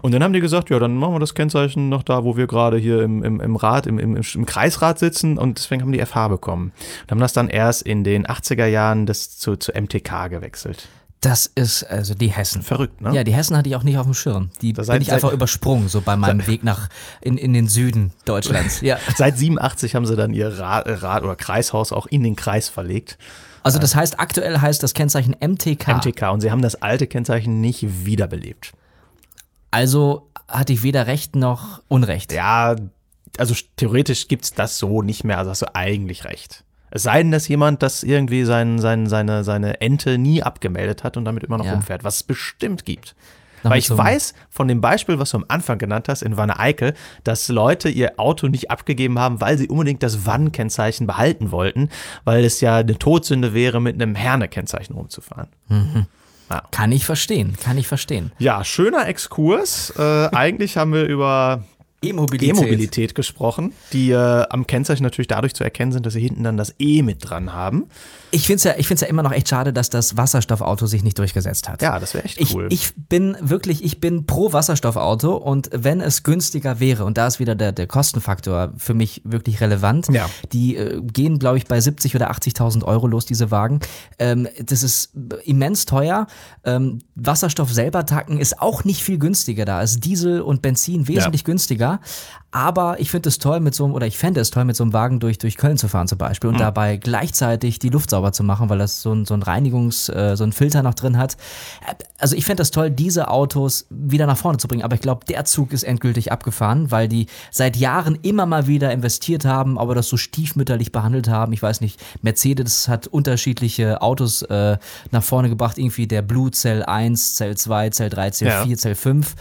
Und dann haben die gesagt, ja, dann machen wir das Kennzeichen noch da, wo wir gerade hier im, im, im Rat, im, im, im Kreisrat sitzen und deswegen haben die FH bekommen. Und haben das dann erst in den 80er Jahren das zu, zu MTK gewechselt. Das ist also die Hessen. Verrückt, ne? Ja, die Hessen hatte ich auch nicht auf dem Schirm. Die Das bin ich einfach übersprungen, so bei meinem Weg nach in, in den Süden Deutschlands. Ja. Seit 87 haben sie dann ihr Rat, äh, Rat oder Kreishaus auch in den Kreis verlegt. Also das heißt, aktuell heißt das Kennzeichen MTK. MTK. Und sie haben das alte Kennzeichen nicht wiederbelebt. Also hatte ich weder Recht noch Unrecht. Ja, also theoretisch gibt's das so nicht mehr, also hast du eigentlich recht. Es sei denn, dass jemand das irgendwie sein, sein, seine, seine Ente nie abgemeldet hat und damit immer noch Ja. rumfährt, was es bestimmt gibt. Noch Weil ich so weiß von dem Beispiel, was du am Anfang genannt hast, in Wanne Eickel, dass Leute ihr Auto nicht abgegeben haben, weil sie unbedingt das Wann-Kennzeichen behalten wollten, weil es ja eine Todsünde wäre, mit einem Herne-Kennzeichen rumzufahren. Kann ich verstehen, kann ich verstehen. Ja, schöner Exkurs. Äh, eigentlich haben wir über E-Mobilität. E-Mobilität gesprochen, die äh, am Kennzeichen natürlich dadurch zu erkennen sind, dass sie hinten dann das E mit dran haben. Ich finde es ja, ich find's ja immer noch echt schade, dass das Wasserstoffauto sich nicht durchgesetzt hat. Ja, das wäre echt Ich, cool. ich bin wirklich, ich bin pro Wasserstoffauto und wenn es günstiger wäre, und da ist wieder der, der Kostenfaktor für mich wirklich relevant, Ja. die äh, gehen, glaube ich, bei 70 oder 80.000 Euro los, diese Wagen. Ähm, das ist immens teuer. Ähm, Wasserstoff selber tanken ist auch nicht viel günstiger. Da ist Diesel und Benzin wesentlich günstiger. Aber ich finde es toll mit so einem, oder ich fände es toll, mit so einem Wagen durch, durch Köln zu fahren zum Beispiel und Mhm. dabei gleichzeitig die Luft sauber zu machen, weil das so ein, so ein Reinigungs-, äh, so ein Filter noch drin hat. Also ich fände das toll, diese Autos wieder nach vorne zu bringen. Aber ich glaube, der Zug ist endgültig abgefahren, weil die seit Jahren immer mal wieder investiert haben, aber das so stiefmütterlich behandelt haben. Ich weiß nicht, Mercedes hat unterschiedliche Autos äh, nach vorne gebracht, irgendwie der Blue Cell 1, Cell 2, Cell 3, Cell Ja. 4, Cell 5.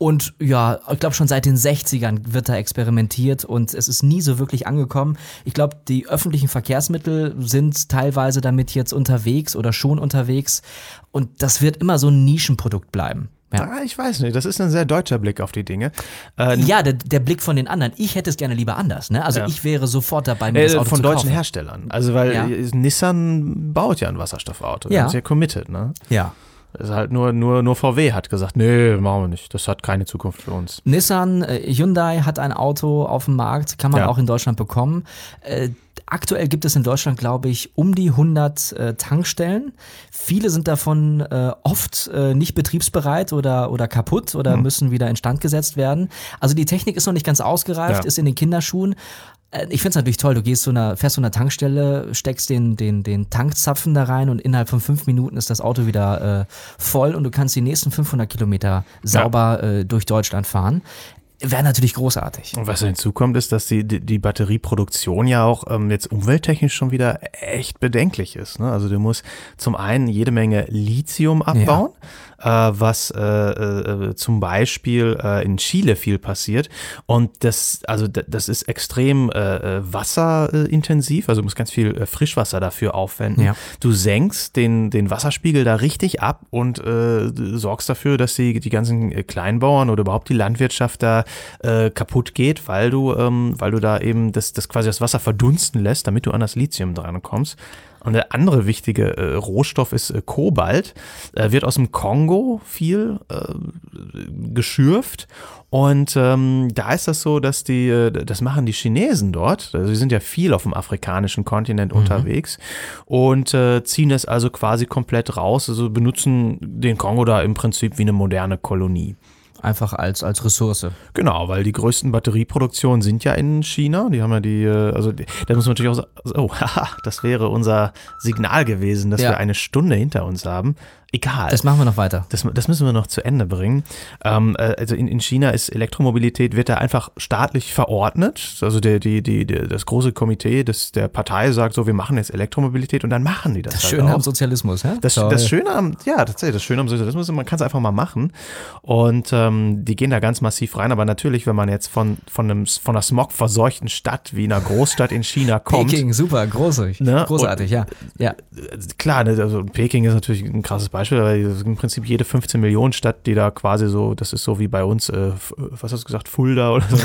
Und ja, ich glaube schon seit den 60ern wird da experimentiert und es ist nie so wirklich angekommen. Ich glaube, die öffentlichen Verkehrsmittel sind teilweise damit jetzt unterwegs oder schon unterwegs und das wird immer so ein Nischenprodukt bleiben. Ja. ah, ich weiß nicht, das ist ein sehr deutscher Blick auf die Dinge. Äh, Ja, der, der Blick von den anderen. Ich hätte es gerne lieber anders. Ne? Also Ja. ich wäre sofort dabei, mir das äh, Auto von deutschen kaufen. Herstellern. Also, weil Ja. Nissan baut ja ein Wasserstoffauto. Ja. Ja. Ist ja committed, ne? Ja. Ist halt nur, nur, nur VW hat gesagt, nee, machen wir nicht. Das hat keine Zukunft für uns. Nissan, äh, Hyundai hat ein Auto auf dem Markt, kann man Ja. auch in Deutschland bekommen. Äh, aktuell gibt es in Deutschland, glaube ich, um die 100 äh, Tankstellen. Viele sind davon äh, oft äh, nicht betriebsbereit oder, oder kaputt oder Hm. müssen wieder instand gesetzt werden. Also die Technik ist noch nicht ganz ausgereift, Ja. ist in den Kinderschuhen. Äh, Ich finde es natürlich toll, du gehst zu einer, fährst zu einer Tankstelle, steckst den, den, den Tankzapfen da rein und innerhalb von fünf Minuten ist das Auto wieder äh, voll und du kannst die nächsten 500 Kilometer sauber äh, durch Deutschland fahren. Wäre natürlich großartig. Und was hinzukommt, ist, dass die, die, Batterieproduktion ja auch ähm, jetzt umwelttechnisch schon wieder echt bedenklich ist. Ne? Also du musst zum einen jede Menge Lithium abbauen, äh, was äh, äh, zum Beispiel äh, in Chile viel passiert. Und das, also das ist extrem äh, äh, wasserintensiv, also du musst ganz viel äh, Frischwasser dafür aufwenden. Ja. Du senkst den, den Wasserspiegel da richtig ab und äh, sorgst dafür, dass die, die ganzen äh, Kleinbauern oder überhaupt die Landwirtschaft da äh, kaputt geht, weil du, ähm, weil du da eben das, das quasi das Wasser verdunsten lässt, damit du an das Lithium dran kommst. Und der andere wichtige äh, Rohstoff ist äh, Kobalt. Äh, wird aus dem Kongo viel äh, geschürft. Und ähm, da ist das so, dass die, äh, das machen die Chinesen dort. Also die sind ja viel auf dem afrikanischen Kontinent unterwegs und äh, ziehen das also quasi komplett raus. Also benutzen den Kongo da im Prinzip wie eine moderne Kolonie. Einfach als, als Ressource. Genau, weil die größten Batterieproduktionen sind ja in China. Die haben ja die, äh, also da muss man natürlich auch sagen, oh, haha, das wäre unser Signal gewesen, dass Ja. wir eine Stunde hinter uns haben. Egal. Das machen wir noch weiter. Das, das müssen wir noch zu Ende bringen. Ähm, äh, also in, in China ist Elektromobilität, wird da einfach staatlich verordnet. Also der, die, die, der, das große Komitee des, der Partei sagt so, wir machen jetzt Elektromobilität und dann machen die das, Das halt Schöne auch. am Sozialismus, hä? Das, das Schöne am, ja, tatsächlich, das Schöne am Sozialismus ist, man kann es einfach mal machen. Und ähm, die gehen da ganz massiv rein. Aber natürlich, wenn man jetzt von, von, einem, von einer smogverseuchten Stadt wie einer Großstadt in China kommt, Peking, super, großartig. Ne? Großartig, ja. ja. klar, ne, also Peking ist natürlich ein krasses Beispiel, ist im Prinzip jede 15 Millionen Stadt, die da quasi so, das ist so wie bei uns, äh, was hast du gesagt, Fulda oder so.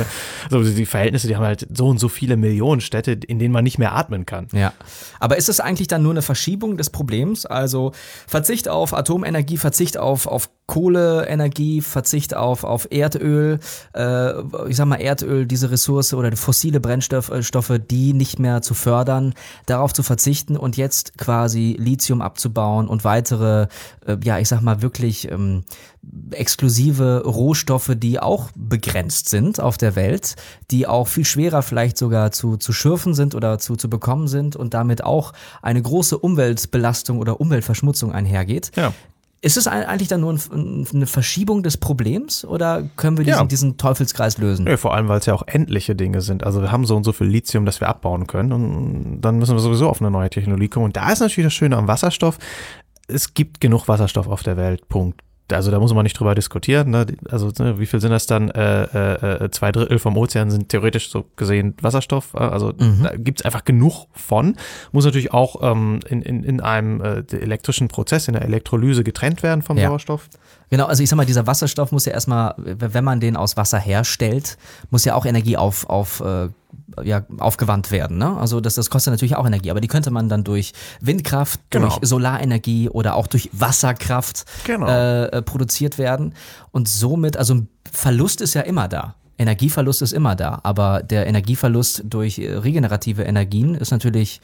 also die Verhältnisse, die haben halt so und so viele Millionen Städte, in denen man nicht mehr atmen kann. Ja. Aber ist es eigentlich dann nur eine Verschiebung des Problems? Also Verzicht auf Atomenergie, Verzicht auf, auf Kohleenergie, Verzicht auf, auf Erdöl, äh, ich sag mal Erdöl, diese Ressource oder die fossile Brennstoffe, Stoffe, die nicht mehr zu fördern, darauf zu verzichten und jetzt quasi Lithium abzubauen und weitere, äh, ja, ich sag mal wirklich ähm, exklusive Rohstoffe, die auch begrenzt sind auf der Welt, die auch viel schwerer vielleicht sogar zu, zu schürfen sind oder zu, zu bekommen sind und damit auch eine große Umweltbelastung oder Umweltverschmutzung einhergeht. Ja. Ist es eigentlich dann nur ein, eine Verschiebung des Problems oder können wir diesen, Ja. diesen Teufelskreis lösen? Nö, vor allem, weil es ja auch endliche Dinge sind. Also wir haben so und so viel Lithium, das wir abbauen können und dann müssen wir sowieso auf eine neue Technologie kommen. Und da ist natürlich das Schöne am Wasserstoff. Es gibt genug Wasserstoff auf der Welt, Punkt. Also da muss man nicht drüber diskutieren. Ne? Also ne, wie viel sind das dann? Äh, äh, äh, zwei Drittel vom Ozean sind theoretisch so gesehen Wasserstoff. Äh, Also da gibt es einfach genug von. Muss natürlich auch ähm, in, in, in einem äh, elektrischen Prozess, in der Elektrolyse getrennt werden vom Ja. Sauerstoff. Genau, also ich sag mal, dieser Wasserstoff muss ja erstmal, wenn man den aus Wasser herstellt, muss ja auch Energie auf, auf, äh, ja, aufgewandt werden. Ne? Also das, das kostet natürlich auch Energie, aber die könnte man dann durch Windkraft, Genau. durch Solarenergie oder auch durch Wasserkraft Genau. äh, äh, produziert werden. Und somit, also ein Verlust ist ja immer da. Energieverlust ist immer da, aber der Energieverlust durch regenerative Energien ist natürlich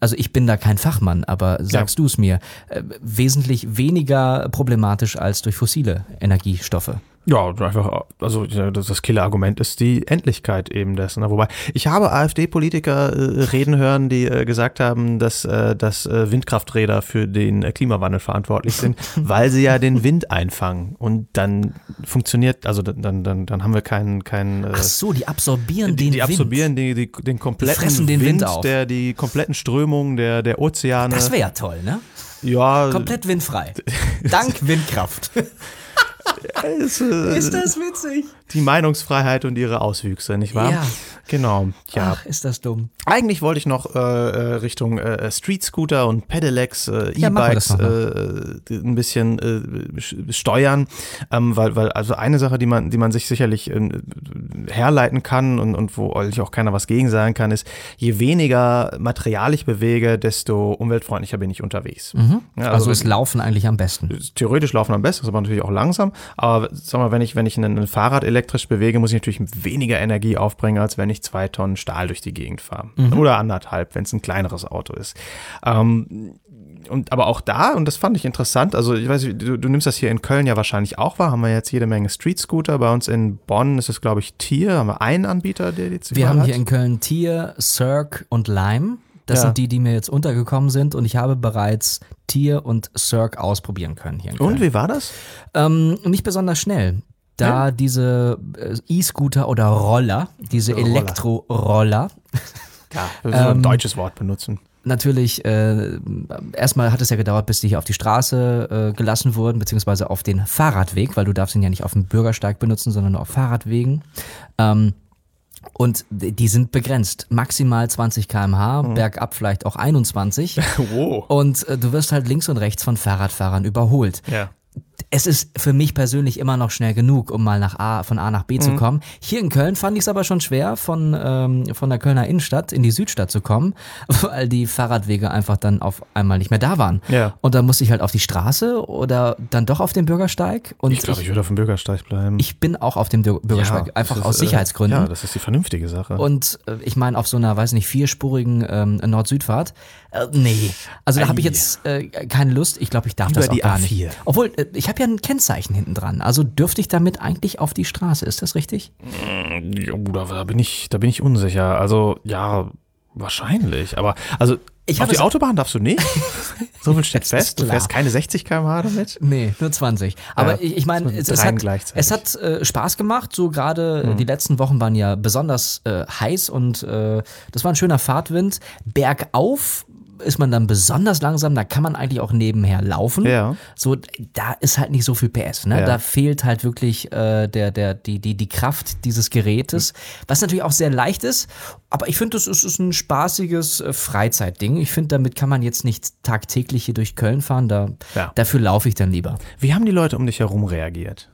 also ich bin da kein Fachmann, aber sagst du es mir, äh, wesentlich weniger problematisch als durch fossile Energiestoffe. Ja, einfach, also das, Killer-Argument ist die Endlichkeit eben dessen. ne? Wobei, ich habe AfD-Politiker äh, reden hören, die äh, gesagt haben, dass, äh, dass äh, Windkrafträder für den äh, Klimawandel verantwortlich sind, weil sie ja den Wind einfangen. Und dann funktioniert, also dann, dann, dann, haben wir keinen, keinen äh, Ach so, die absorbieren die, den die absorbieren Wind. die, die, den kompletten fressen den Wind auf. der die kompletten Strömungen der, der Ozeane. Das wäre ja toll, ne? ja, Komplett windfrei. Dank Windkraft. ist, äh, das witzig? Die Meinungsfreiheit und ihre Auswüchse, nicht wahr? Ja. Genau, ja. Ach, ist das dumm. Eigentlich wollte ich noch äh, äh, Richtung äh, Street Scooter und Pedelecs, äh, Ja, E-Bikes äh, ein bisschen äh, sch- steuern, ähm, weil, weil also eine Sache, die man, die man sich sicherlich äh, herleiten kann und, und wo eigentlich auch keiner was gegen sagen kann, ist, je weniger Material ich bewege, desto umweltfreundlicher bin ich unterwegs. Ja, Also, wenn- ist Laufen eigentlich am besten. theoretisch laufen am besten, ist aber natürlich auch langsam. Aber sag mal, wenn ich, wenn ich ein, ein Fahrrad elektrisch bewege, muss ich natürlich weniger Energie aufbringen, als wenn ich zwei Tonnen Stahl durch die Gegend fahre. Oder anderthalb, wenn es ein kleineres Auto ist. Ähm, und aber auch da, und das fand ich interessant, also ich weiß, du, du nimmst das hier in Köln ja wahrscheinlich auch wahr, haben wir jetzt jede Menge Street Scooter. Bei uns in Bonn ist es, glaube ich, Tier, haben wir einen Anbieter, der die Wir haben hat. hier in Köln Tier, Cirque und Lime. Das Ja. sind die, die mir jetzt untergekommen sind und ich habe bereits Tier und Cirque ausprobieren können hier in Köln. Und wie war das? Ähm, nicht besonders schnell. Da diese äh, E-Scooter oder Roller, diese Roller. Elektroroller, Ja, müssen ein Ähm, deutsches Wort benutzen. natürlich, äh, erstmal hat es ja gedauert, bis die hier auf die Straße äh, gelassen wurden, beziehungsweise auf den Fahrradweg, weil du darfst ihn ja nicht auf dem Bürgersteig benutzen, sondern nur auf Fahrradwegen. Ähm, und die sind begrenzt. Maximal 20 km/h, bergab vielleicht auch 21. Wow. Und äh, du wirst halt links und rechts von Fahrradfahrern überholt. Ja. Es ist für mich persönlich immer noch schnell genug, um mal nach A, von A nach B Mhm. zu kommen. Hier in Köln fand ich es aber schon schwer, von, ähm, von der Kölner Innenstadt in die Südstadt zu kommen, weil die Fahrradwege einfach dann auf einmal nicht mehr da waren. Ja. Und dann musste ich halt auf die Straße oder dann doch auf den Bürgersteig. Und Ich glaube, ich würde auf dem Bürgersteig bleiben. ich bin auch auf dem Bür- Bürgersteig, Ja, einfach das aus ist, äh, Sicherheitsgründen. Ja, das ist die vernünftige Sache. Und äh, ich meine, auf so einer, weiß nicht, vierspurigen ähm, Nord-Süd-Fahrt, äh, nee. Also da habe ich jetzt äh, keine Lust. Ich glaube, ich darf Über das auch gar A4. nicht. Obwohl, äh, ich habe ja ein Kennzeichen hinten dran. Also dürfte ich damit eigentlich auf die Straße. Ist das richtig? Ja, da, da bin ich, da bin ich unsicher. Also ja, wahrscheinlich. Aber also Ich auf die Autobahn darfst du nicht. so viel steht fest. Du fährst keine 60 km/h damit. Nee, nur 20. Aber Ja, ich, meine, es, es hat, es hat äh, Spaß gemacht. So gerade Mhm. äh, die letzten Wochen waren ja besonders äh, heiß und äh, das war ein schöner Fahrtwind. Bergauf ist man dann besonders langsam, da kann man eigentlich auch nebenher laufen. Ja. So, da ist halt nicht so viel PS, ne? Ja. Da fehlt halt wirklich äh, der, der, die, die, die Kraft dieses Gerätes, was natürlich auch sehr leicht ist, aber ich finde, das ist, ist ein spaßiges äh, Freizeitding. Ich finde, damit kann man jetzt nicht tagtäglich hier durch Köln fahren, da, Ja. dafür laufe ich dann lieber. Wie haben die Leute um dich herum reagiert?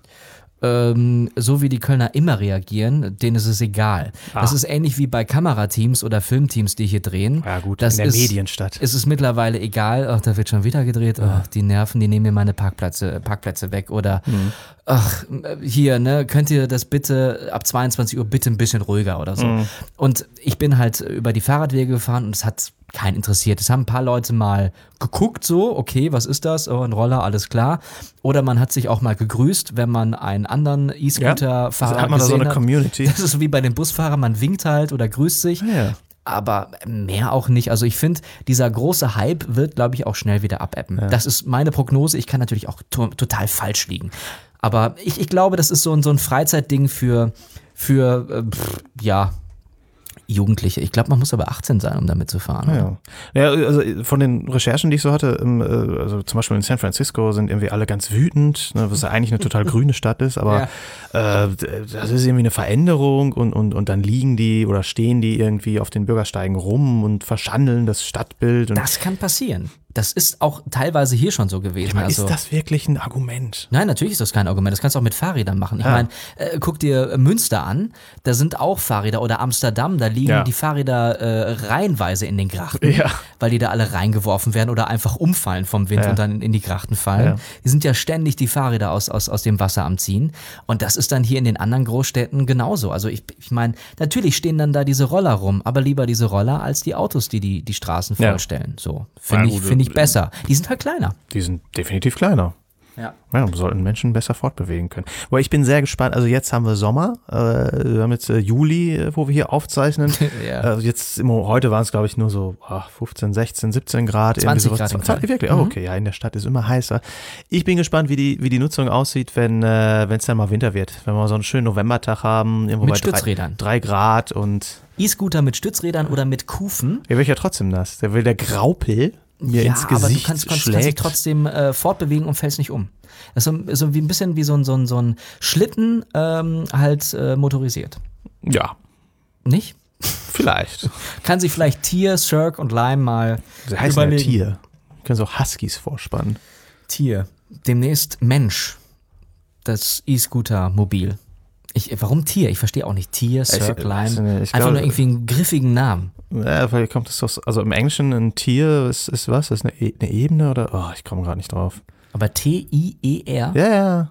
Ähm, so wie die Kölner immer reagieren, denen ist es egal. Ah. Das ist ähnlich wie bei Kamerateams oder Filmteams, die hier drehen. Ja, gut, das in der ist, Medienstadt. Es ist mittlerweile egal, ach, da wird schon wieder gedreht, ach, die Nerven, die nehmen mir meine Parkplätze, Parkplätze weg oder Mhm. ach, hier, ne, könnt ihr das bitte ab 22 Uhr bitte ein bisschen ruhiger oder so. Mhm. Und ich bin halt über die Fahrradwege gefahren und es hat keinen interessiert. Es haben ein paar Leute mal geguckt, so, okay, was ist das? Oh, ein Roller, alles klar. Oder man hat sich auch mal gegrüßt, wenn man einen anderen E-Scooter-Fahrer hat man da so gesehen eine hat. Community? Das ist so wie bei den Busfahrern, man winkt halt oder grüßt sich. Ja. aber mehr auch nicht. Also ich finde, dieser große Hype wird, glaube ich, auch schnell wieder abebben. Das ist meine Prognose. Ich kann natürlich auch to total falsch liegen. Aber ich, ich glaube, das ist so ein, so ein Freizeitding für, für äh, pff, ja, Jugendliche. Ich glaube, man muss aber 18 sein, um damit zu fahren. Ja. ja, also von den Recherchen, die ich so hatte, äh, also zum Beispiel in San Francisco sind irgendwie alle ganz wütend, ne, was ja eigentlich eine total grüne Stadt ist, aber äh, das ist irgendwie eine Veränderung und, und, und dann liegen die oder stehen die irgendwie auf den Bürgersteigen rum und verschandeln das Stadtbild. Das kann passieren. Das ist auch teilweise hier schon so gewesen. ich meine, also, ist das wirklich ein Argument? Nein, natürlich ist das kein Argument. Das kannst du auch mit Fahrrädern machen. Ich Ja. meine, äh, guck dir äh, Münster an. Da sind auch Fahrräder oder Amsterdam. Da liegen Ja. die Fahrräder äh, reihenweise in den Grachten, Ja. weil die da alle reingeworfen werden oder einfach umfallen vom Wind und dann in die Grachten fallen. Die sind ja ständig die Fahrräder aus, aus, aus dem Wasser am Ziehen. Und das ist dann hier in den anderen Großstädten genauso. Also ich, ich meine, natürlich stehen dann da diese Roller rum, aber lieber diese Roller als die Autos, die die, die Straßen vollstellen. So, finde ich, gut, äh, besser. Die sind halt kleiner. Die sind definitiv kleiner. Ja. Ja, sollten Menschen besser fortbewegen können. Aber ich bin sehr gespannt. Also jetzt haben wir Sommer, äh, wir haben jetzt äh, Juli, äh, wo wir hier aufzeichnen. Ja. äh, jetzt heute waren es, glaube ich, nur so ach, 15, 16, 17 Grad. irgendwie 20 sowas. Grad im 20, Wirklich? Oh, okay. Ja, in der Stadt ist immer heißer. Ich bin gespannt, wie die, wie die Nutzung aussieht, wenn äh, es dann mal Winter wird. Wenn wir so einen schönen Novembertag haben, irgendwo Mit bei drei, Stützrädern. drei Grad und E-Scooter mit Stützrädern oder mit Kufen. ja, wird ja trotzdem nass. Der will der Graupel mir ja, ins Gesicht aber du kannst, kannst, kannst dich schlägt. trotzdem äh, fortbewegen und fällst nicht um. Das ist so, so wie ein bisschen wie so ein, so ein, so ein Schlitten ähm, halt äh, motorisiert. ja, Nicht? vielleicht. Kann sich vielleicht Tier, Cirque und Lime mal Sie heißen ja überlegen. Tier. Können so Huskies vorspannen. Tier. Demnächst Mensch. Das E-Scooter-Mobil. Ich, warum Tier? Ich verstehe auch nicht. Tier, Cirque, Lime. Einfach glaube- nur irgendwie einen griffigen Namen. Ja, vielleicht kommt es doch, so- also im Englischen ein Tier ist, ist was? Ist eine, E- eine Ebene oder? Oh, ich komme gerade nicht drauf. Aber T-I-E-R? Ja, ja.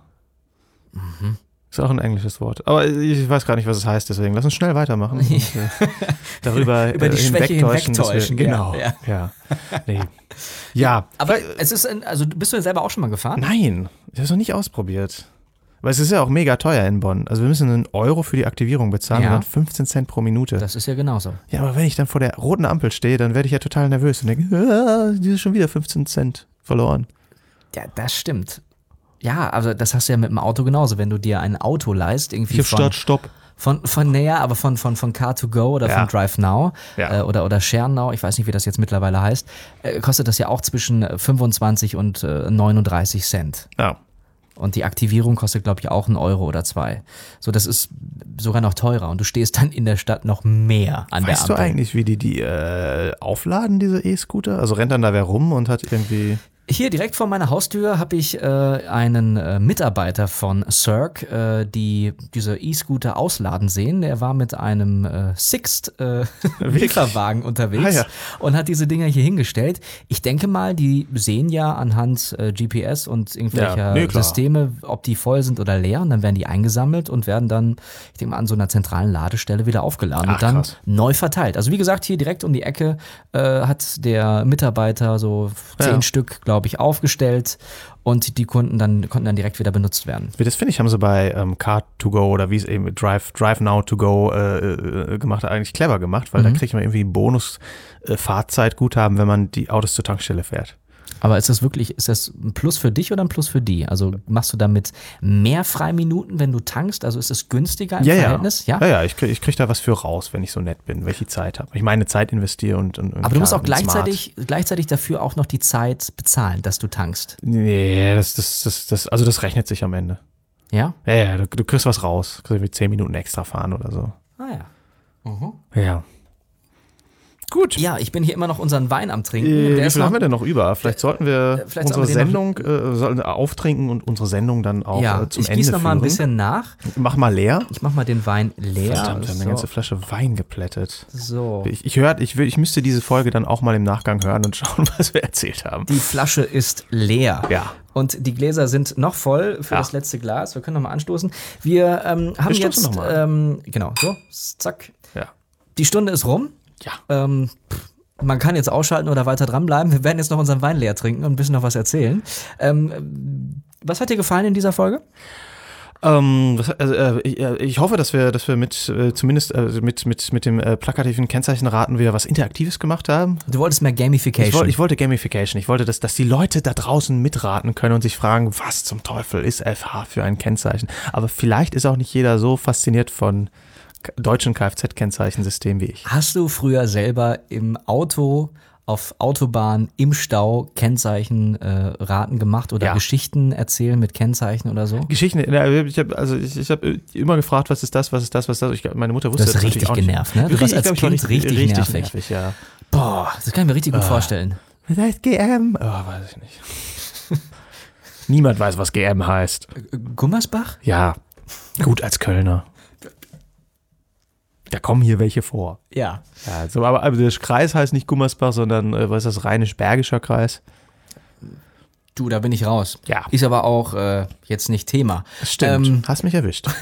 Mhm. Ist auch ein englisches Wort. Aber ich weiß gar nicht, was es heißt, deswegen lass uns schnell weitermachen. Und, äh, darüber Über die äh, Schwäche hinwegtäuschen, wir- hinwegtäuschen, ja, Genau. ja. Ja. Nee. ja. Aber es ist, ein, also bist du selber auch schon mal gefahren? Nein, ich habe es noch nicht ausprobiert. Weil es ist ja auch mega teuer in Bonn. Also wir müssen einen Euro für die Aktivierung bezahlen Ja. und dann 15 Cent pro Minute. Das ist ja genauso. Ja, aber wenn ich dann vor der roten Ampel stehe, dann werde ich ja total nervös und denke, ah, die ist schon wieder 15 Cent verloren. Ja, das stimmt. Ja, also das hast du ja mit dem Auto genauso. Wenn du dir ein Auto leist, irgendwie von, Start, Stopp. von, von, naja, aber von, von, von Car2Go oder Ja. von Drive Now Ja. äh, oder, oder Share Now, ich weiß nicht, wie das jetzt mittlerweile heißt, äh, kostet das ja auch zwischen äh, 25 und äh, 39 Cent. Ja. Und die Aktivierung kostet, glaube ich, auch einen Euro oder zwei. So, das ist sogar noch teurer. Und du stehst dann in der Stadt noch mehr an Weißt der du Ampel. eigentlich, wie die die äh, aufladen, diese E-Scooter? Also rennt dann da wer rum und hat irgendwie. Hier direkt vor meiner Haustür habe ich äh, einen äh, Mitarbeiter von Cirque, äh, die diese E-Scooter ausladen sehen. Der war mit einem äh, Sixt äh, unterwegs Ah, ja. und hat diese Dinger hier hingestellt. Ich denke mal, die sehen ja anhand äh, GPS und irgendwelcher Ja, nee. Systeme, ob die voll sind oder leer. Und dann werden die eingesammelt und werden dann, ich denke mal, an so einer zentralen Ladestelle wieder aufgeladen Ach, und dann krass. neu verteilt. Also wie gesagt, hier direkt um die Ecke äh, hat der Mitarbeiter so zehn Ja. Stück, glaube ich, aufgestellt und die Kunden dann konnten dann direkt wieder benutzt werden. Wie das finde ich, haben sie bei ähm, Car2Go oder wie es eben Drive, Drive Now to Go äh, äh, gemacht hat, eigentlich clever gemacht, weil da kriegt man irgendwie Bonus äh, wenn man die Autos zur Tankstelle fährt. Aber ist das wirklich, ist das ein Plus für dich oder ein Plus für die? Also machst du damit mehr Freiminuten, wenn du tankst? Also ist es günstiger im Ja, ja. Verhältnis? Ja, ja, ich kriege ich krieg da was für raus, wenn ich so nett bin, welche Zeit habe. Ich meine Zeit investiere und, und, Aber du musst klar, auch smart. gleichzeitig, gleichzeitig dafür auch noch die Zeit bezahlen, dass du tankst. Nee, das, das, das, das, also das rechnet sich am Ende. Ja? Ja, ja, du, du kriegst was raus. Du kriegst irgendwie 10 Minuten extra fahren oder so. Ah ja. Ja. Gut. Ja, ich bin hier immer noch unseren Wein am Trinken. Äh, wie viel noch- haben wir denn noch über? Vielleicht sollten wir vielleicht unsere Sendung äh, auftrinken und unsere Sendung dann auch ja, äh, zum ich Ende noch mal ein bisschen nach. Mach mal leer. Ich mach mal den Wein leer. Verdammt, wir haben so. eine ganze Flasche Wein geplättet. so. Ich, ich, hör, ich, will, ich müsste diese Folge dann auch mal im Nachgang hören und schauen, was wir erzählt haben. Die Flasche ist leer. Ja. Und die Gläser sind noch voll für Ja. das letzte Glas. Wir können noch mal anstoßen. Wir ähm, haben Wir jetzt, ähm, genau, so, zack. Ja. Die Stunde ist rum. Ja. Ähm, pff, man kann jetzt ausschalten oder weiter dranbleiben. Wir werden jetzt noch unseren Wein leer trinken und ein bisschen noch was erzählen. Ähm, was hat dir gefallen in dieser Folge? Ähm, was- also, äh, ich, äh, ich hoffe, dass wir, dass wir mit äh, zumindest äh, mit, mit, mit dem äh, plakativen Kennzeichenraten wieder was Interaktives gemacht haben. Du wolltest mehr Ich, Gamification. woll, ich wollte Gamification. Ich wollte, dass, dass die Leute da draußen mitraten können und sich fragen, was zum Teufel ist FH für ein Kennzeichen. Aber vielleicht ist auch nicht jeder so fasziniert von deutschen Kfz-Kennzeichensystemen wie ich. Hast du früher selber im Auto auf Autobahn im Stau Kennzeichen äh, raten gemacht oder Ja. Geschichten erzählen mit Kennzeichen oder so? Geschichten, ich habe also ich, ich hab immer gefragt, was ist das, was ist das, was ist das. Ich, meine Mutter wusste das richtig natürlich auch genervt, nicht. ne? Du warst Ich als glaub, ich war Kind richtig nervig. nervig ja. Boah, das kann ich mir richtig gut vorstellen. Was heißt GM? Oh, weiß ich nicht. Niemand weiß, was GM heißt. Gummersbach? Ja, gut als Kölner. Da kommen hier welche vor. Ja. Ja, so, aber, aber der Kreis heißt nicht Gummersbach, sondern äh, was ist das, Rheinisch-Bergischer Kreis? Du, da bin ich raus. Ja. Ist aber auch äh, jetzt nicht Thema. Stimmt. Ähm, Hast mich erwischt.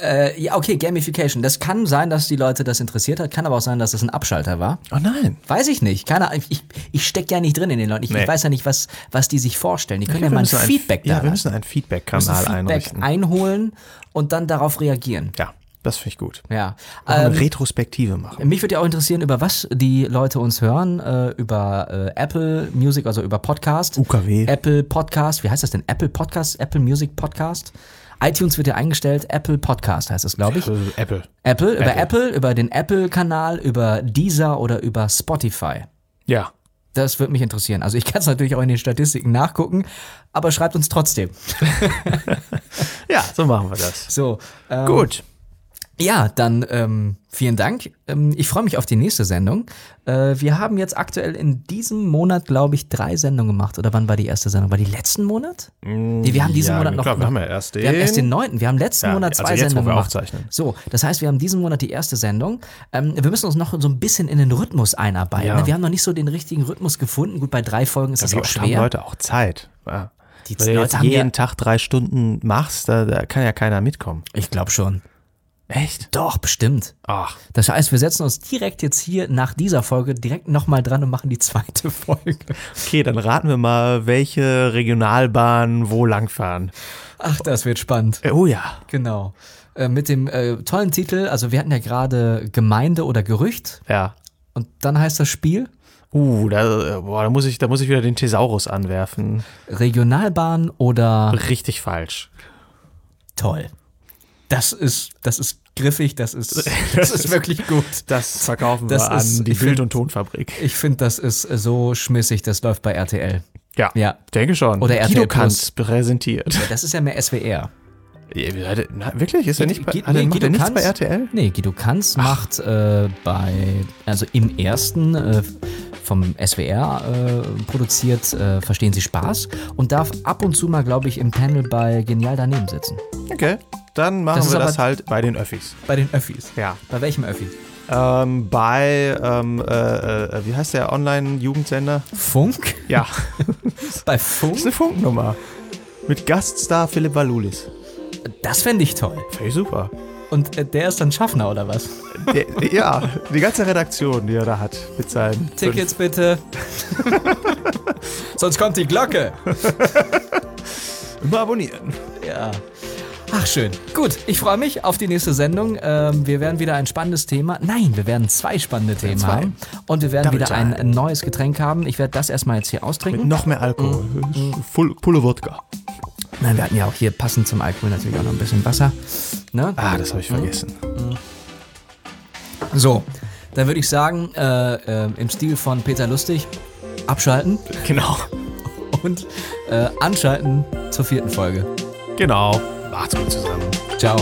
Äh, ja, okay, Gamification. Das kann sein, dass die Leute das interessiert hat, kann aber auch sein, dass das ein Abschalter war. Oh nein. Weiß ich nicht. Keine Ahnung. Ich, ich stecke ja nicht drin in den Leuten. Ich, Nee. ich weiß ja nicht, was, was die sich vorstellen. Die können Ich ja glaub, mal ein Feedback da Ja, wir müssen einen Feedback-Kanal Feedback einrichten. einholen und dann darauf reagieren. ja, das finde ich gut. Ja. Eine Ähm, Retrospektive machen. mich würde ja auch interessieren, über was die Leute uns hören. Äh, über äh, Apple Music, also über Podcast. UKW. Apple Podcast. Wie heißt das denn? Apple Podcast? Apple Music Podcast? iTunes wird ja eingestellt. Apple Podcast heißt es, glaube ich. Also Apple. Apple, über Apple. Apple, über den Apple-Kanal, über Deezer oder über Spotify. Ja. Das würde mich interessieren. Also ich kann es natürlich auch in den Statistiken nachgucken, aber schreibt uns trotzdem. Ja, so machen wir das. So. Ähm, Gut. Ja, dann ähm, vielen Dank. Ähm, ich freue mich auf die nächste Sendung. Äh, wir haben jetzt aktuell in diesem Monat, glaube ich, drei Sendungen gemacht. Oder wann war die erste Sendung? War die letzten Monat? Nee, wir haben diesen ja, Monat noch. klar, wir noch haben ja erst wir haben erst den den. neunten. Wir haben letzten Ja, Monat also zwei jetzt, wo Sendungen wir gemacht. aufzeichnen. So, das heißt, wir haben diesen Monat die erste Sendung. Ähm, wir müssen uns noch so ein bisschen in den Rhythmus einarbeiten. Ja. Ne? Wir haben noch nicht so den richtigen Rhythmus gefunden. Gut, bei drei Folgen ist das Da auch haben schwer. Leute auch Zeit. Ja. Die Wenn du jetzt haben jeden Tag drei Stunden machst, da, da kann ja keiner mitkommen. Ich glaube schon. Echt? Doch, bestimmt. Ach, Das heißt, wir setzen uns direkt jetzt hier nach dieser Folge direkt nochmal dran und machen die zweite Folge. okay, dann raten wir mal, welche Regionalbahnen wo langfahren. Ach, das wird spannend. Äh, Oh ja. Genau. Äh, mit dem äh, tollen Titel, also wir hatten ja gerade Gemeinde oder Gerücht Ja. und dann heißt das Spiel Uh, da, äh, boah, da, muss ich, da muss ich wieder den Thesaurus anwerfen. Regionalbahn oder Richtig falsch. toll. Das ist, das ist griffig, das ist, das ist wirklich gut. Das verkaufen Das wir ist- an die Bild- und Tonfabrik. Ich finde, das ist so schmissig, das läuft bei RTL. Ja, Ja. denke schon. Oder RTL Kanz präsentiert. Das ist ja mehr SWR. Ja, na, wirklich? Ist er nicht bei, nee, macht Guido nichts Kanz- bei RTL? Nee, Guido Kanz macht äh, bei, also im ersten äh, vom SWR äh, produziert, äh, Verstehen Sie Spaß und darf ab und zu mal, glaube ich, im Panel bei Genial daneben sitzen. Okay, dann machen Das wir das halt bei den Öffis. Bei den Öffis. Ja. Bei welchem Öffi? Ähm, bei, ähm, äh, äh, wie heißt der Online-Jugendsender? Funk? Ja, Bei das ist Funk? eine Funknummer. Mit Gaststar Philipp Valulis. Das fände ich toll. Finde ich super. Und äh, der ist dann Schaffner oder was? Der, ja, die ganze Redaktion, die er da hat mit seinen Tickets bitte. Sonst kommt die Glocke. fünf- Immer abonnieren. Ja. Ach schön. Gut, ich freue mich auf die nächste Sendung. Ähm, wir werden wieder ein spannendes Thema. Nein, wir werden zwei spannende Themen zwei. haben. Und wir werden Double wieder ein time. neues Getränk haben. Ich werde das erstmal jetzt hier Mit austrinken. noch mehr Alkohol. Full, Pulle Wodka. Nein, wir hatten ja auch hier passend zum Alkohol natürlich auch noch ein bisschen Wasser. Ne? Ah, das habe ich vergessen. So, dann würde ich sagen, äh, äh, im Stil von Peter Lustig, abschalten Genau. und äh, anschalten zur vierten Folge. Genau. Macht's gut zusammen. Ciao.